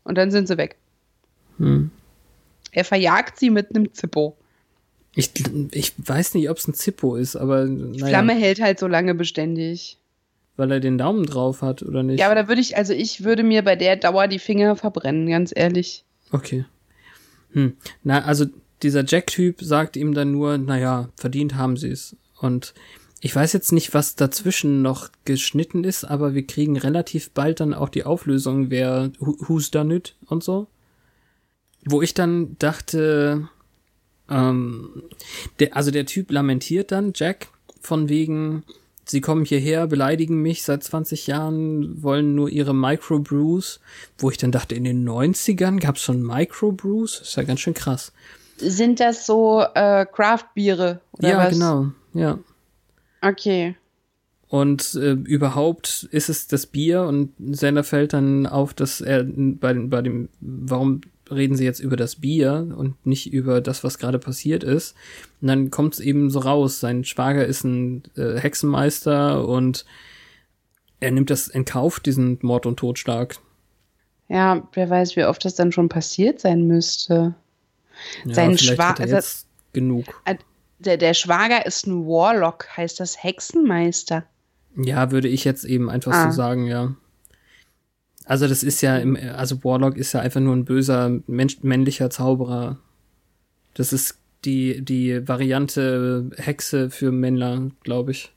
Und dann sind sie weg. Hm. Er verjagt sie mit einem Zippo. Ich, ich weiß nicht, ob es ein Zippo ist, aber. Naja. Die Flamme hält halt so lange beständig weil er den Daumen drauf hat, oder nicht? Ja, aber da würde ich, also ich würde mir bei der Dauer die Finger verbrennen, ganz ehrlich. Okay. Hm. Na, also dieser Jack-Typ sagt ihm dann nur, naja, verdient haben sie es. Und ich weiß jetzt nicht, was dazwischen noch geschnitten ist, aber wir kriegen relativ bald dann auch die Auflösung, wer who's done it und so. Wo ich dann dachte, ähm, der, also der Typ lamentiert dann, Jack, von wegen, sie kommen hierher, beleidigen mich seit 20 Jahren, wollen nur ihre Microbrews, wo ich dann dachte, in den 90ern gab es schon Microbrews? ist ja ganz schön krass. Sind das so äh, Craft-Biere? Ja, was? genau, ja. Okay. Und äh, überhaupt ist es das Bier und Sender fällt dann auf, dass er bei, bei dem, warum reden sie jetzt über das Bier und nicht über das, was gerade passiert ist. Und dann kommt es eben so raus. Sein Schwager ist ein äh, Hexenmeister und er nimmt das in Kauf, diesen Mord und Totschlag. Ja, wer weiß, wie oft das dann schon passiert sein müsste. Ja, Sein Schwager. Also, genug. Der, der Schwager ist ein Warlock, heißt das Hexenmeister. Ja, würde ich jetzt eben einfach ah. so sagen, ja. Also das ist ja, im, also Warlock ist ja einfach nur ein böser Mensch, männlicher Zauberer. Das ist die, die Variante Hexe für Männer, glaube ich.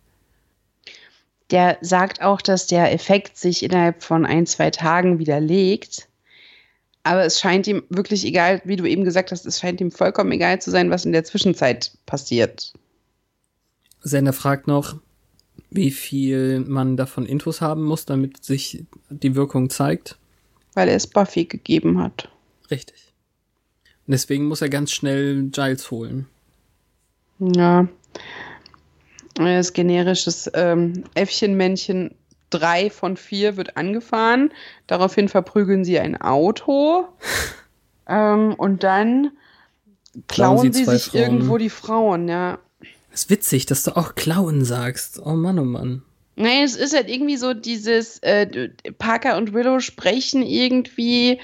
Der sagt auch, dass der Effekt sich innerhalb von ein, zwei Tagen widerlegt. Aber es scheint ihm wirklich egal, wie du eben gesagt hast, es scheint ihm vollkommen egal zu sein, was in der Zwischenzeit passiert. Sender fragt noch, wie viel man davon Intus haben muss, damit sich die Wirkung zeigt. Weil er es Buffy gegeben hat. Richtig. Und deswegen muss er ganz schnell Giles holen. Ja. Das generisches ähm, Äffchenmännchen 3 von 4 wird angefahren. Daraufhin verprügeln sie ein Auto. ähm, und dann klauen, klauen sie, sie sich Frauen. irgendwo die Frauen, ja. Das ist witzig, dass du auch klauen sagst. Oh Mann, oh Mann. Nein, es ist halt irgendwie so dieses, äh, Parker und Willow sprechen irgendwie,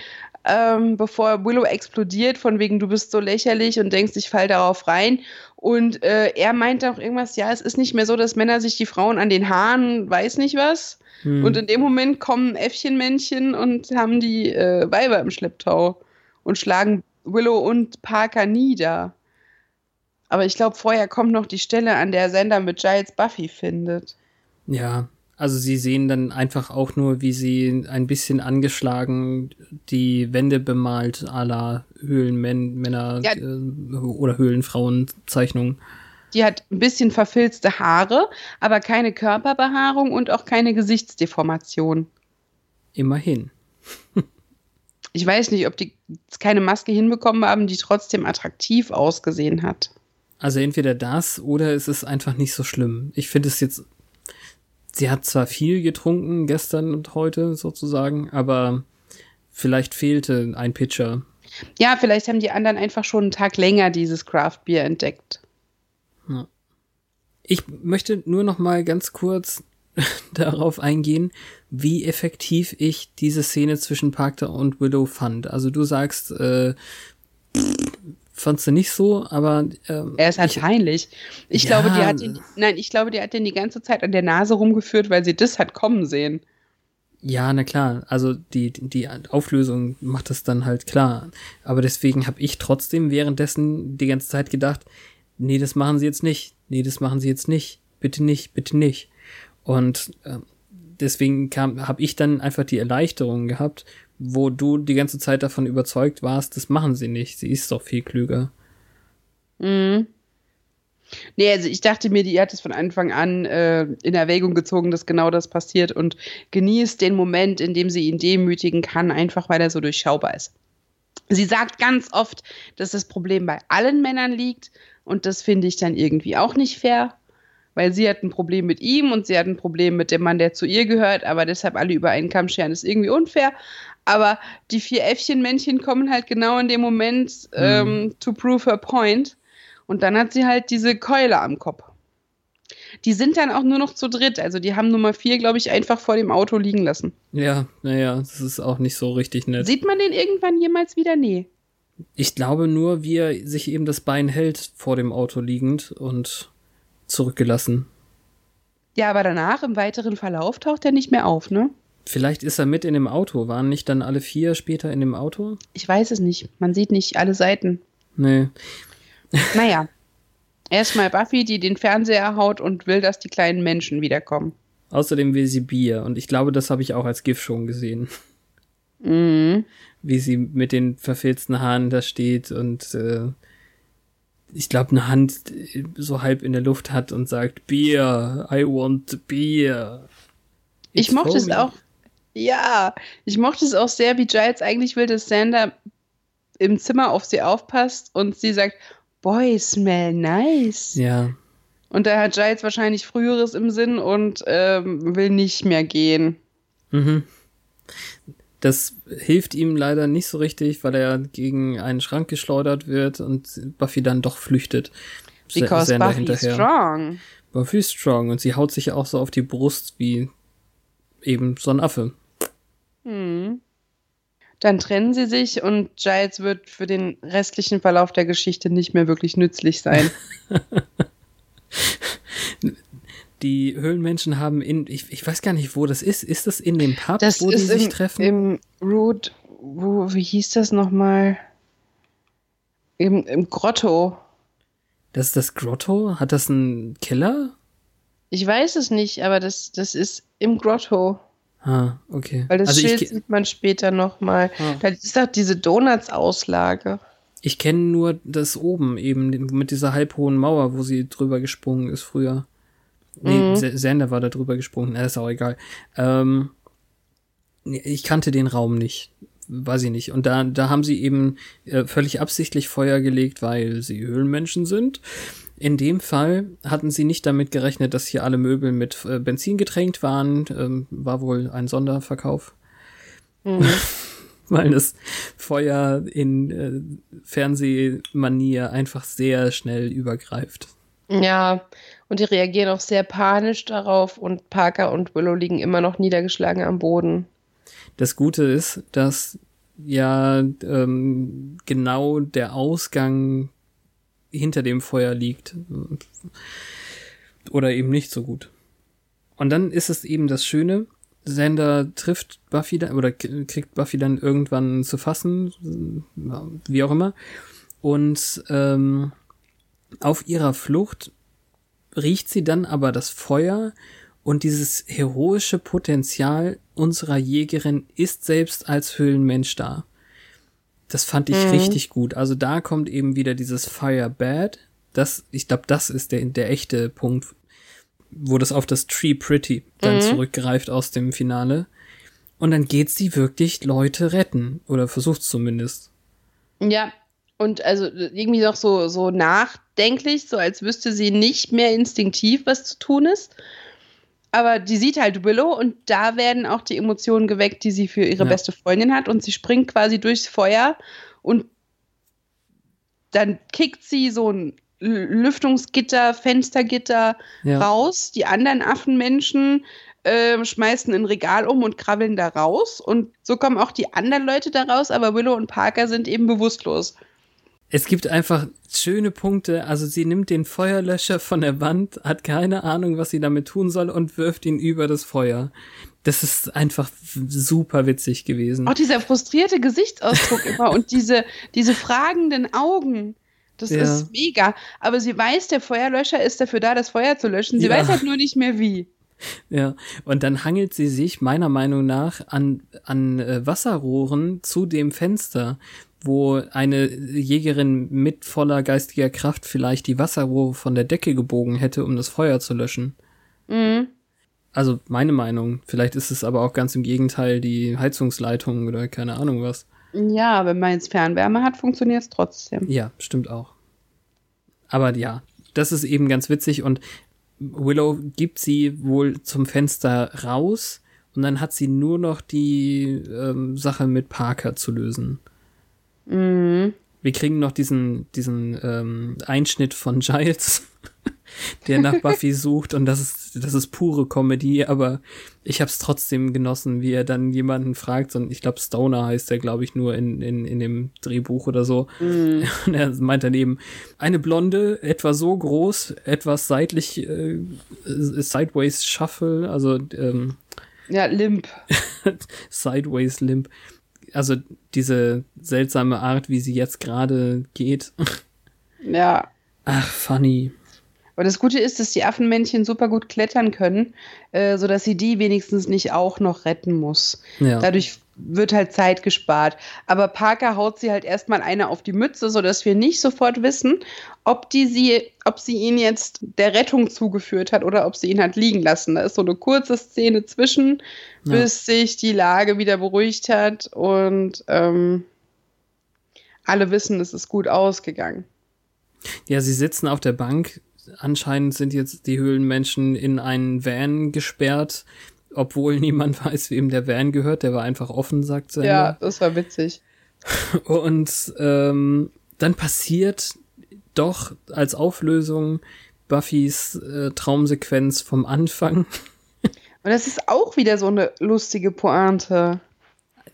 ähm, bevor Willow explodiert, von wegen, du bist so lächerlich und denkst, ich fall darauf rein. Und äh, er meint auch irgendwas, ja, es ist nicht mehr so, dass Männer sich die Frauen an den Haaren, weiß nicht was. Hm. Und in dem Moment kommen Äffchenmännchen und haben die äh, Weiber im Schlepptau und schlagen Willow und Parker nieder. Aber ich glaube, vorher kommt noch die Stelle, an der Sender mit Giles Buffy findet. Ja, also sie sehen dann einfach auch nur, wie sie ein bisschen angeschlagen die Wände bemalt, à la Höhlenmänner ja. äh, oder Höhlenfrauenzeichnungen. Die hat ein bisschen verfilzte Haare, aber keine Körperbehaarung und auch keine Gesichtsdeformation. Immerhin. ich weiß nicht, ob die keine Maske hinbekommen haben, die trotzdem attraktiv ausgesehen hat. Also entweder das oder es ist einfach nicht so schlimm. Ich finde es jetzt, sie hat zwar viel getrunken gestern und heute sozusagen, aber vielleicht fehlte ein Pitcher. Ja, vielleicht haben die anderen einfach schon einen Tag länger dieses Craft Beer entdeckt. Ja. Ich möchte nur noch mal ganz kurz darauf eingehen, wie effektiv ich diese Szene zwischen Parker und Willow fand. Also du sagst, äh, fandst du nicht so, aber ähm, er ist halt ich, peinlich. Ich ja, glaube, die hat ihn, nein, ich glaube, die hat den die ganze Zeit an der Nase rumgeführt, weil sie das hat kommen sehen. Ja, na klar. Also die die Auflösung macht das dann halt klar. Aber deswegen habe ich trotzdem währenddessen die ganze Zeit gedacht, nee, das machen sie jetzt nicht. Nee, das machen sie jetzt nicht. Bitte nicht, bitte nicht. Und äh, deswegen kam, habe ich dann einfach die Erleichterung gehabt, wo du die ganze Zeit davon überzeugt warst, das machen sie nicht. Sie ist doch viel klüger. Mhm. Nee, also ich dachte mir, die hat es von Anfang an äh, in Erwägung gezogen, dass genau das passiert und genießt den Moment, in dem sie ihn demütigen kann, einfach weil er so durchschaubar ist. Sie sagt ganz oft, dass das Problem bei allen Männern liegt und das finde ich dann irgendwie auch nicht fair, weil sie hat ein Problem mit ihm und sie hat ein Problem mit dem Mann, der zu ihr gehört, aber deshalb alle über einen Kamm scheren ist irgendwie unfair. Aber die vier Äffchenmännchen kommen halt genau in dem Moment mhm. ähm, to prove her point. Und dann hat sie halt diese Keule am Kopf. Die sind dann auch nur noch zu dritt. Also die haben Nummer vier, glaube ich, einfach vor dem Auto liegen lassen. Ja, naja, das ist auch nicht so richtig nett. Sieht man den irgendwann jemals wieder? Nee. Ich glaube nur, wie er sich eben das Bein hält vor dem Auto liegend und zurückgelassen. Ja, aber danach im weiteren Verlauf taucht er nicht mehr auf, ne? Vielleicht ist er mit in dem Auto. Waren nicht dann alle vier später in dem Auto? Ich weiß es nicht. Man sieht nicht alle Seiten. Nee. Naja. Erstmal Buffy, die den Fernseher haut und will, dass die kleinen Menschen wiederkommen. Außerdem will sie Bier. Und ich glaube, das habe ich auch als GIF schon gesehen. Mhm. Wie sie mit den verfilzten Haaren da steht und äh, ich glaube, eine Hand so halb in der Luft hat und sagt, Bier, I want Bier. ich mochte es auch, ja, ich mochte es auch sehr, wie Giles eigentlich will, dass Sander im Zimmer auf sie aufpasst und sie sagt, Boy, smell nice. Ja. Und da hat Giles wahrscheinlich Früheres im Sinn und ähm, will nicht mehr gehen. Mhm. Das hilft ihm leider nicht so richtig, weil er gegen einen Schrank geschleudert wird und Buffy dann doch flüchtet. Because Sander Buffy hinterher. strong. Buffy strong und sie haut sich auch so auf die Brust wie eben so ein Affe. Hm. Dann trennen sie sich und Giles wird für den restlichen Verlauf der Geschichte nicht mehr wirklich nützlich sein. die Höhlenmenschen haben in, ich, ich weiß gar nicht, wo das ist. Ist das in dem Pub, das wo die sich im, treffen? Im Root, wo, wie hieß das nochmal? Im, Im Grotto. Das ist das Grotto? Hat das einen Keller? Ich weiß es nicht, aber das, das ist im Grotto. Ah, okay. Weil das also Schild sieht man später nochmal. Ah. Da ist doch diese Donuts-Auslage. Ich kenne nur das oben eben mit dieser halbhohen Mauer, wo sie drüber gesprungen ist früher. Nee, mhm. Sander war da drüber gesprungen, das ist auch egal. Ähm, ich kannte den Raum nicht. Weiß ich nicht. Und da, da haben sie eben äh, völlig absichtlich Feuer gelegt, weil sie Höhlenmenschen sind. In dem Fall hatten sie nicht damit gerechnet, dass hier alle Möbel mit äh, Benzin getränkt waren. Ähm, war wohl ein Sonderverkauf. Mhm. weil das Feuer in äh, Fernsehmanier einfach sehr schnell übergreift. Ja, und die reagieren auch sehr panisch darauf und Parker und Willow liegen immer noch niedergeschlagen am Boden. Das Gute ist, dass ja ähm, genau der Ausgang hinter dem Feuer liegt. Oder eben nicht so gut. Und dann ist es eben das Schöne, Sander trifft Buffy dann, oder kriegt Buffy dann irgendwann zu fassen, wie auch immer. Und ähm, auf ihrer Flucht riecht sie dann aber das Feuer und dieses heroische Potenzial unserer Jägerin ist selbst als Höhlenmensch da. Das fand ich mhm. richtig gut. Also da kommt eben wieder dieses Fire Bad. Das, ich glaube, das ist der, der echte Punkt, wo das auf das Tree Pretty dann mhm. zurückgreift aus dem Finale. Und dann geht sie wirklich Leute retten. Oder versucht zumindest. Ja, und also irgendwie noch so, so nachdenklich, so als wüsste sie nicht mehr instinktiv, was zu tun ist. Aber die sieht halt Willow und da werden auch die Emotionen geweckt, die sie für ihre ja. beste Freundin hat. Und sie springt quasi durchs Feuer und dann kickt sie so ein Lüftungsgitter, Fenstergitter ja. raus. Die anderen Affenmenschen äh, schmeißen ein Regal um und krabbeln da raus. Und so kommen auch die anderen Leute da raus, aber Willow und Parker sind eben bewusstlos. Es gibt einfach schöne Punkte. Also sie nimmt den Feuerlöscher von der Wand, hat keine Ahnung, was sie damit tun soll und wirft ihn über das Feuer. Das ist einfach super witzig gewesen. Auch dieser frustrierte Gesichtsausdruck immer und diese, diese fragenden Augen. Das ja. ist mega. Aber sie weiß, der Feuerlöscher ist dafür da, das Feuer zu löschen. Sie ja. weiß halt nur nicht mehr wie. Ja, und dann hangelt sie sich meiner Meinung nach an, an äh, Wasserrohren zu dem Fenster wo eine Jägerin mit voller geistiger Kraft vielleicht die Wasserrohre von der Decke gebogen hätte, um das Feuer zu löschen. Mhm. Also meine Meinung. Vielleicht ist es aber auch ganz im Gegenteil die Heizungsleitung oder keine Ahnung was. Ja, wenn man jetzt Fernwärme hat, funktioniert es trotzdem. Ja, stimmt auch. Aber ja, das ist eben ganz witzig und Willow gibt sie wohl zum Fenster raus und dann hat sie nur noch die ähm, Sache mit Parker zu lösen. Mhm. Wir kriegen noch diesen, diesen ähm, Einschnitt von Giles, der nach Buffy sucht und das ist, das ist pure Comedy, aber ich habe es trotzdem genossen, wie er dann jemanden fragt und ich glaube Stoner heißt er, glaube ich, nur in, in, in dem Drehbuch oder so. Mm. Und er meint daneben, eine Blonde, etwa so groß, etwas seitlich, äh, sideways shuffle, also ähm, ja, limp. sideways limp also diese seltsame Art, wie sie jetzt gerade geht. Ja. Ach, funny. Aber das Gute ist, dass die Affenmännchen super gut klettern können, äh, sodass sie die wenigstens nicht auch noch retten muss. Ja. Dadurch wird halt Zeit gespart. Aber Parker haut sie halt erstmal eine auf die Mütze, sodass wir nicht sofort wissen, ob die sie, ob sie ihn jetzt der Rettung zugeführt hat oder ob sie ihn hat liegen lassen. Da ist so eine kurze Szene zwischen, ja. bis sich die Lage wieder beruhigt hat und ähm, alle wissen, es ist gut ausgegangen. Ja, sie sitzen auf der Bank. Anscheinend sind jetzt die Höhlenmenschen in einen Van gesperrt obwohl niemand weiß, wem der Van gehört. Der war einfach offen, sagt Sender. Ja, das war witzig. Und ähm, dann passiert doch als Auflösung Buffys äh, Traumsequenz vom Anfang. Und das ist auch wieder so eine lustige Pointe.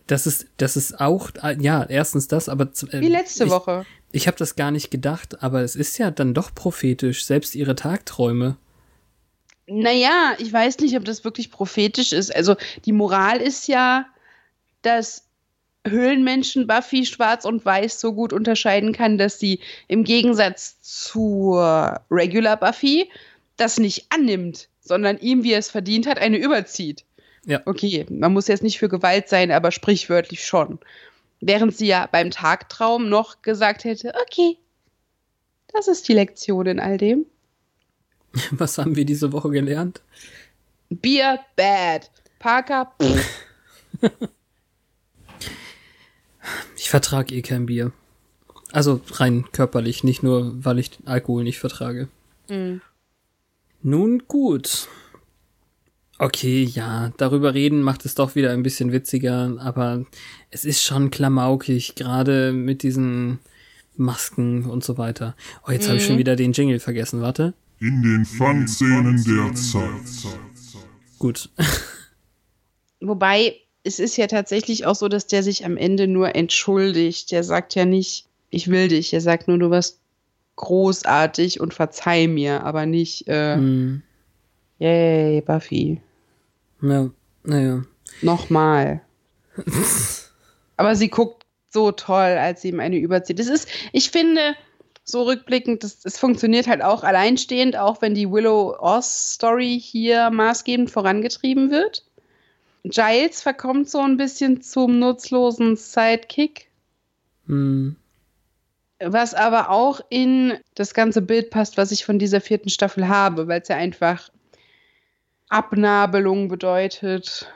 Das ist, das ist auch, äh, ja, erstens das, aber. Äh, Wie letzte ich, Woche. Ich habe das gar nicht gedacht, aber es ist ja dann doch prophetisch, selbst ihre Tagträume. Naja, ich weiß nicht, ob das wirklich prophetisch ist. Also die Moral ist ja, dass Höhlenmenschen Buffy schwarz und weiß so gut unterscheiden kann, dass sie im Gegensatz zur Regular Buffy das nicht annimmt, sondern ihm, wie er es verdient hat, eine überzieht. Ja. Okay, man muss jetzt nicht für Gewalt sein, aber sprichwörtlich schon. Während sie ja beim Tagtraum noch gesagt hätte, okay, das ist die Lektion in all dem. Was haben wir diese Woche gelernt? Bier bad. Parker. Ich vertrage eh kein Bier. Also rein körperlich, nicht nur, weil ich Alkohol nicht vertrage. Mhm. Nun gut. Okay, ja, darüber reden macht es doch wieder ein bisschen witziger, aber es ist schon klamaukig, gerade mit diesen Masken und so weiter. Oh, jetzt mhm. habe ich schon wieder den Jingle vergessen, warte. In den Fangszenen der Zeit. Gut. Wobei, es ist ja tatsächlich auch so, dass der sich am Ende nur entschuldigt. Der sagt ja nicht, ich will dich. Er sagt nur, du warst großartig und verzeih mir, aber nicht, äh, mhm. yay, Buffy. Ja, naja. Nochmal. Aber sie guckt so toll, als sie ihm eine überzieht. Das ist, ich finde, so rückblickend, das, das funktioniert halt auch alleinstehend, auch wenn die Willow-Oz-Story hier maßgebend vorangetrieben wird. Giles verkommt so ein bisschen zum nutzlosen Sidekick. Hm. Was aber auch in das ganze Bild passt, was ich von dieser vierten Staffel habe, weil es ja einfach Abnabelung bedeutet.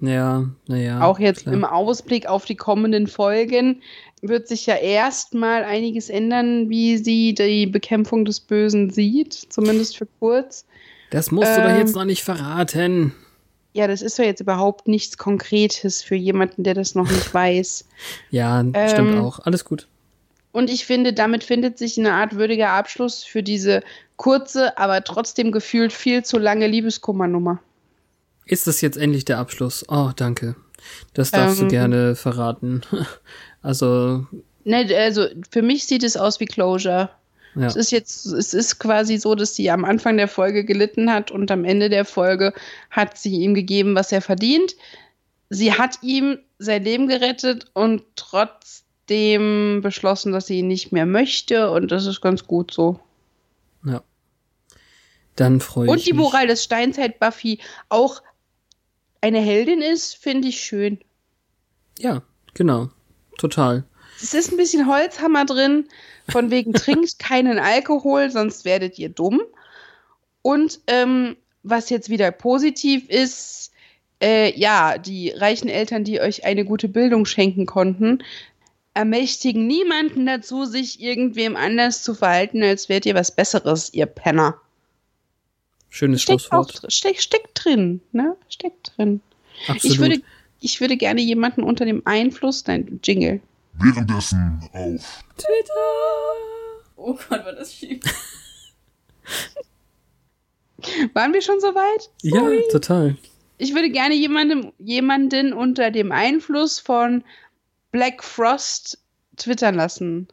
Ja, naja. Auch jetzt klar. im Ausblick auf die kommenden Folgen wird sich ja erstmal einiges ändern, wie sie die Bekämpfung des Bösen sieht, zumindest für kurz. Das musst ähm, du doch jetzt ähm, noch nicht verraten. Ja, das ist ja jetzt überhaupt nichts Konkretes für jemanden, der das noch nicht weiß. ja, ähm, stimmt auch. Alles gut. Und ich finde, damit findet sich eine Art würdiger Abschluss für diese kurze, aber trotzdem gefühlt viel zu lange Liebeskummernummer. Ist das jetzt endlich der Abschluss? Oh, danke. Das darfst ähm, du gerne verraten. also. Ne, also für mich sieht es aus wie Closure. Ja. Es ist jetzt, es ist quasi so, dass sie am Anfang der Folge gelitten hat und am Ende der Folge hat sie ihm gegeben, was er verdient. Sie hat ihm sein Leben gerettet und trotzdem beschlossen, dass sie ihn nicht mehr möchte und das ist ganz gut so. Ja. Dann freue ich mich. Und die Moral des Steins halt Buffy auch eine Heldin ist, finde ich schön. Ja, genau. Total. Es ist ein bisschen Holzhammer drin, von wegen trinkt keinen Alkohol, sonst werdet ihr dumm. Und ähm, was jetzt wieder positiv ist, äh, ja, die reichen Eltern, die euch eine gute Bildung schenken konnten, ermächtigen niemanden dazu, sich irgendwem anders zu verhalten, als wärt ihr was Besseres, ihr Penner. Schönes steckt Schlusswort. Auch, steck, steckt drin, ne? Steckt drin. Absolut. Ich würde, ich würde gerne jemanden unter dem Einfluss, dein Jingle. Währenddessen auf Twitter. Oh Gott, war das schief. Waren wir schon so weit? Sorry. Ja, total. Ich würde gerne jemandem, jemanden unter dem Einfluss von Black Frost twittern lassen.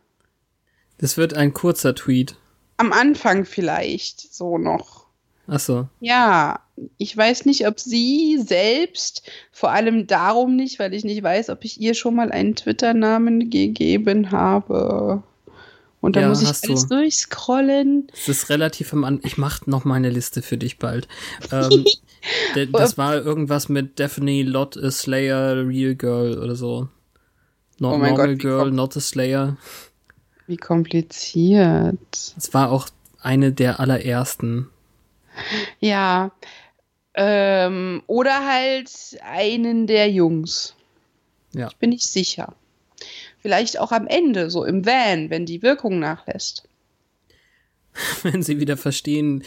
Das wird ein kurzer Tweet. Am Anfang vielleicht, so noch. Ach so. Ja, ich weiß nicht, ob sie selbst, vor allem darum nicht, weil ich nicht weiß, ob ich ihr schon mal einen Twitter-Namen gegeben habe. Und da ja, muss ich alles du. durchscrollen. Es ist relativ am An Ich mach noch meine Liste für dich bald. ähm, das war irgendwas mit Daphne, Lot a Slayer, Real Girl oder so. Not oh Normal Gott, Girl, Not a Slayer. Wie kompliziert. Es war auch eine der allerersten. Ja. Ähm, oder halt einen der Jungs. Ja. Ich bin nicht sicher. Vielleicht auch am Ende, so im Van, wenn die Wirkung nachlässt. wenn sie wieder verstehen,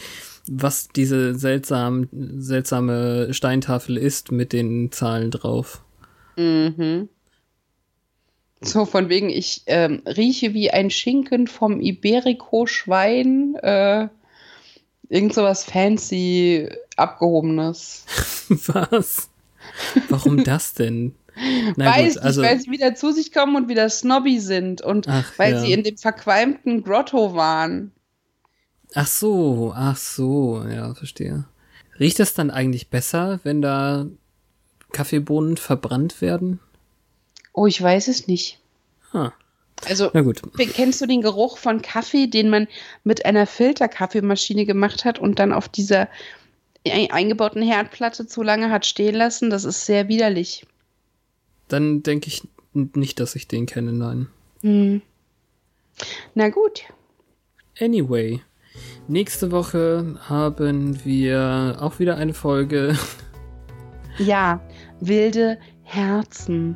was diese seltsam, seltsame Steintafel ist mit den Zahlen drauf. Mhm. So von wegen, ich ähm, rieche wie ein Schinken vom Iberico-Schwein. Äh, irgend so was fancy abgehobenes. was? Warum das denn? Na Weiß gut, also, nicht, weil sie wieder zu sich kommen und wieder snobby sind und ach, weil ja. sie in dem verqualmten Grotto waren. Ach so, ach so, ja, verstehe. Riecht das dann eigentlich besser, wenn da Kaffeebohnen verbrannt werden? Oh, ich weiß es nicht. Huh. Also, kennst du den Geruch von Kaffee, den man mit einer Filterkaffeemaschine gemacht hat und dann auf dieser eingebauten Herdplatte zu lange hat stehen lassen? Das ist sehr widerlich. Dann denke ich nicht, dass ich den kenne, nein. Hm. Na gut. Anyway, Nächste Woche haben wir auch wieder eine Folge. Ja, wilde Herzen.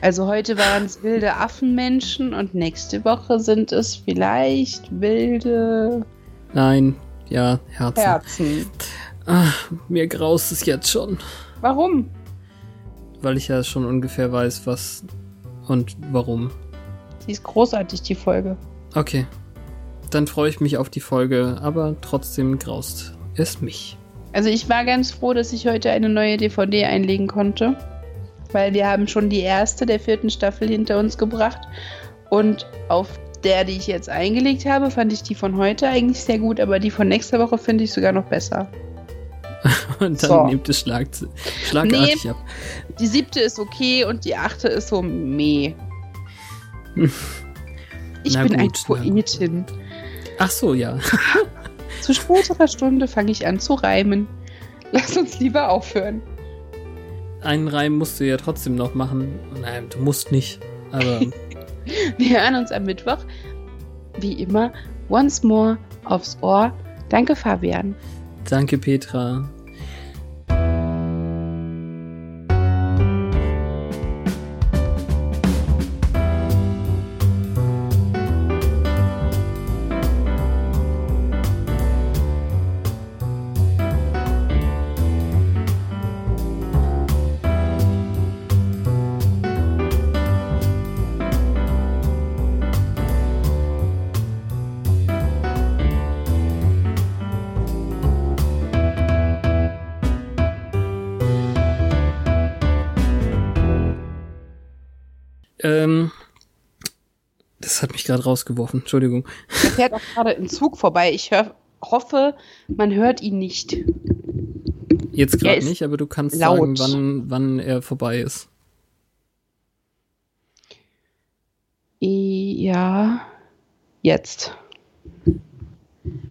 Also heute waren es wilde Affenmenschen und nächste Woche sind es vielleicht wilde Nein, ja, Herzen. Herzen. Ach, mir graust es jetzt schon. Warum? Weil ich ja schon ungefähr weiß, was und warum. Sie ist großartig, die Folge. Okay. Dann freue ich mich auf die Folge, aber trotzdem graust es mich. Also ich war ganz froh, dass ich heute eine neue DVD einlegen konnte. Weil wir haben schon die erste der vierten Staffel hinter uns gebracht. Und auf der, die ich jetzt eingelegt habe, fand ich die von heute eigentlich sehr gut, aber die von nächster Woche finde ich sogar noch besser. Und dann So. nimmt es Schlag, schlagartig Nee. ab. Die siebte ist okay und die achte ist so meh. Ich Na bin gut, gut. Poetin. Ach so, ja. Zu späterer Stunde fange ich an zu reimen. Lass uns lieber aufhören. Einen Reim musst du ja trotzdem noch machen. Nein, du musst nicht. Aber Wir hören uns am Mittwoch. Wie immer, once more aufs Ohr. Danke, Fabian. danke, Petra. Gerade rausgeworfen. Entschuldigung. Er fährt auch gerade im Zug vorbei. Ich hör, hoffe, man hört ihn nicht. Jetzt Er gerade nicht, aber du kannst laut. sagen, wann, wann er vorbei ist. Ja, jetzt.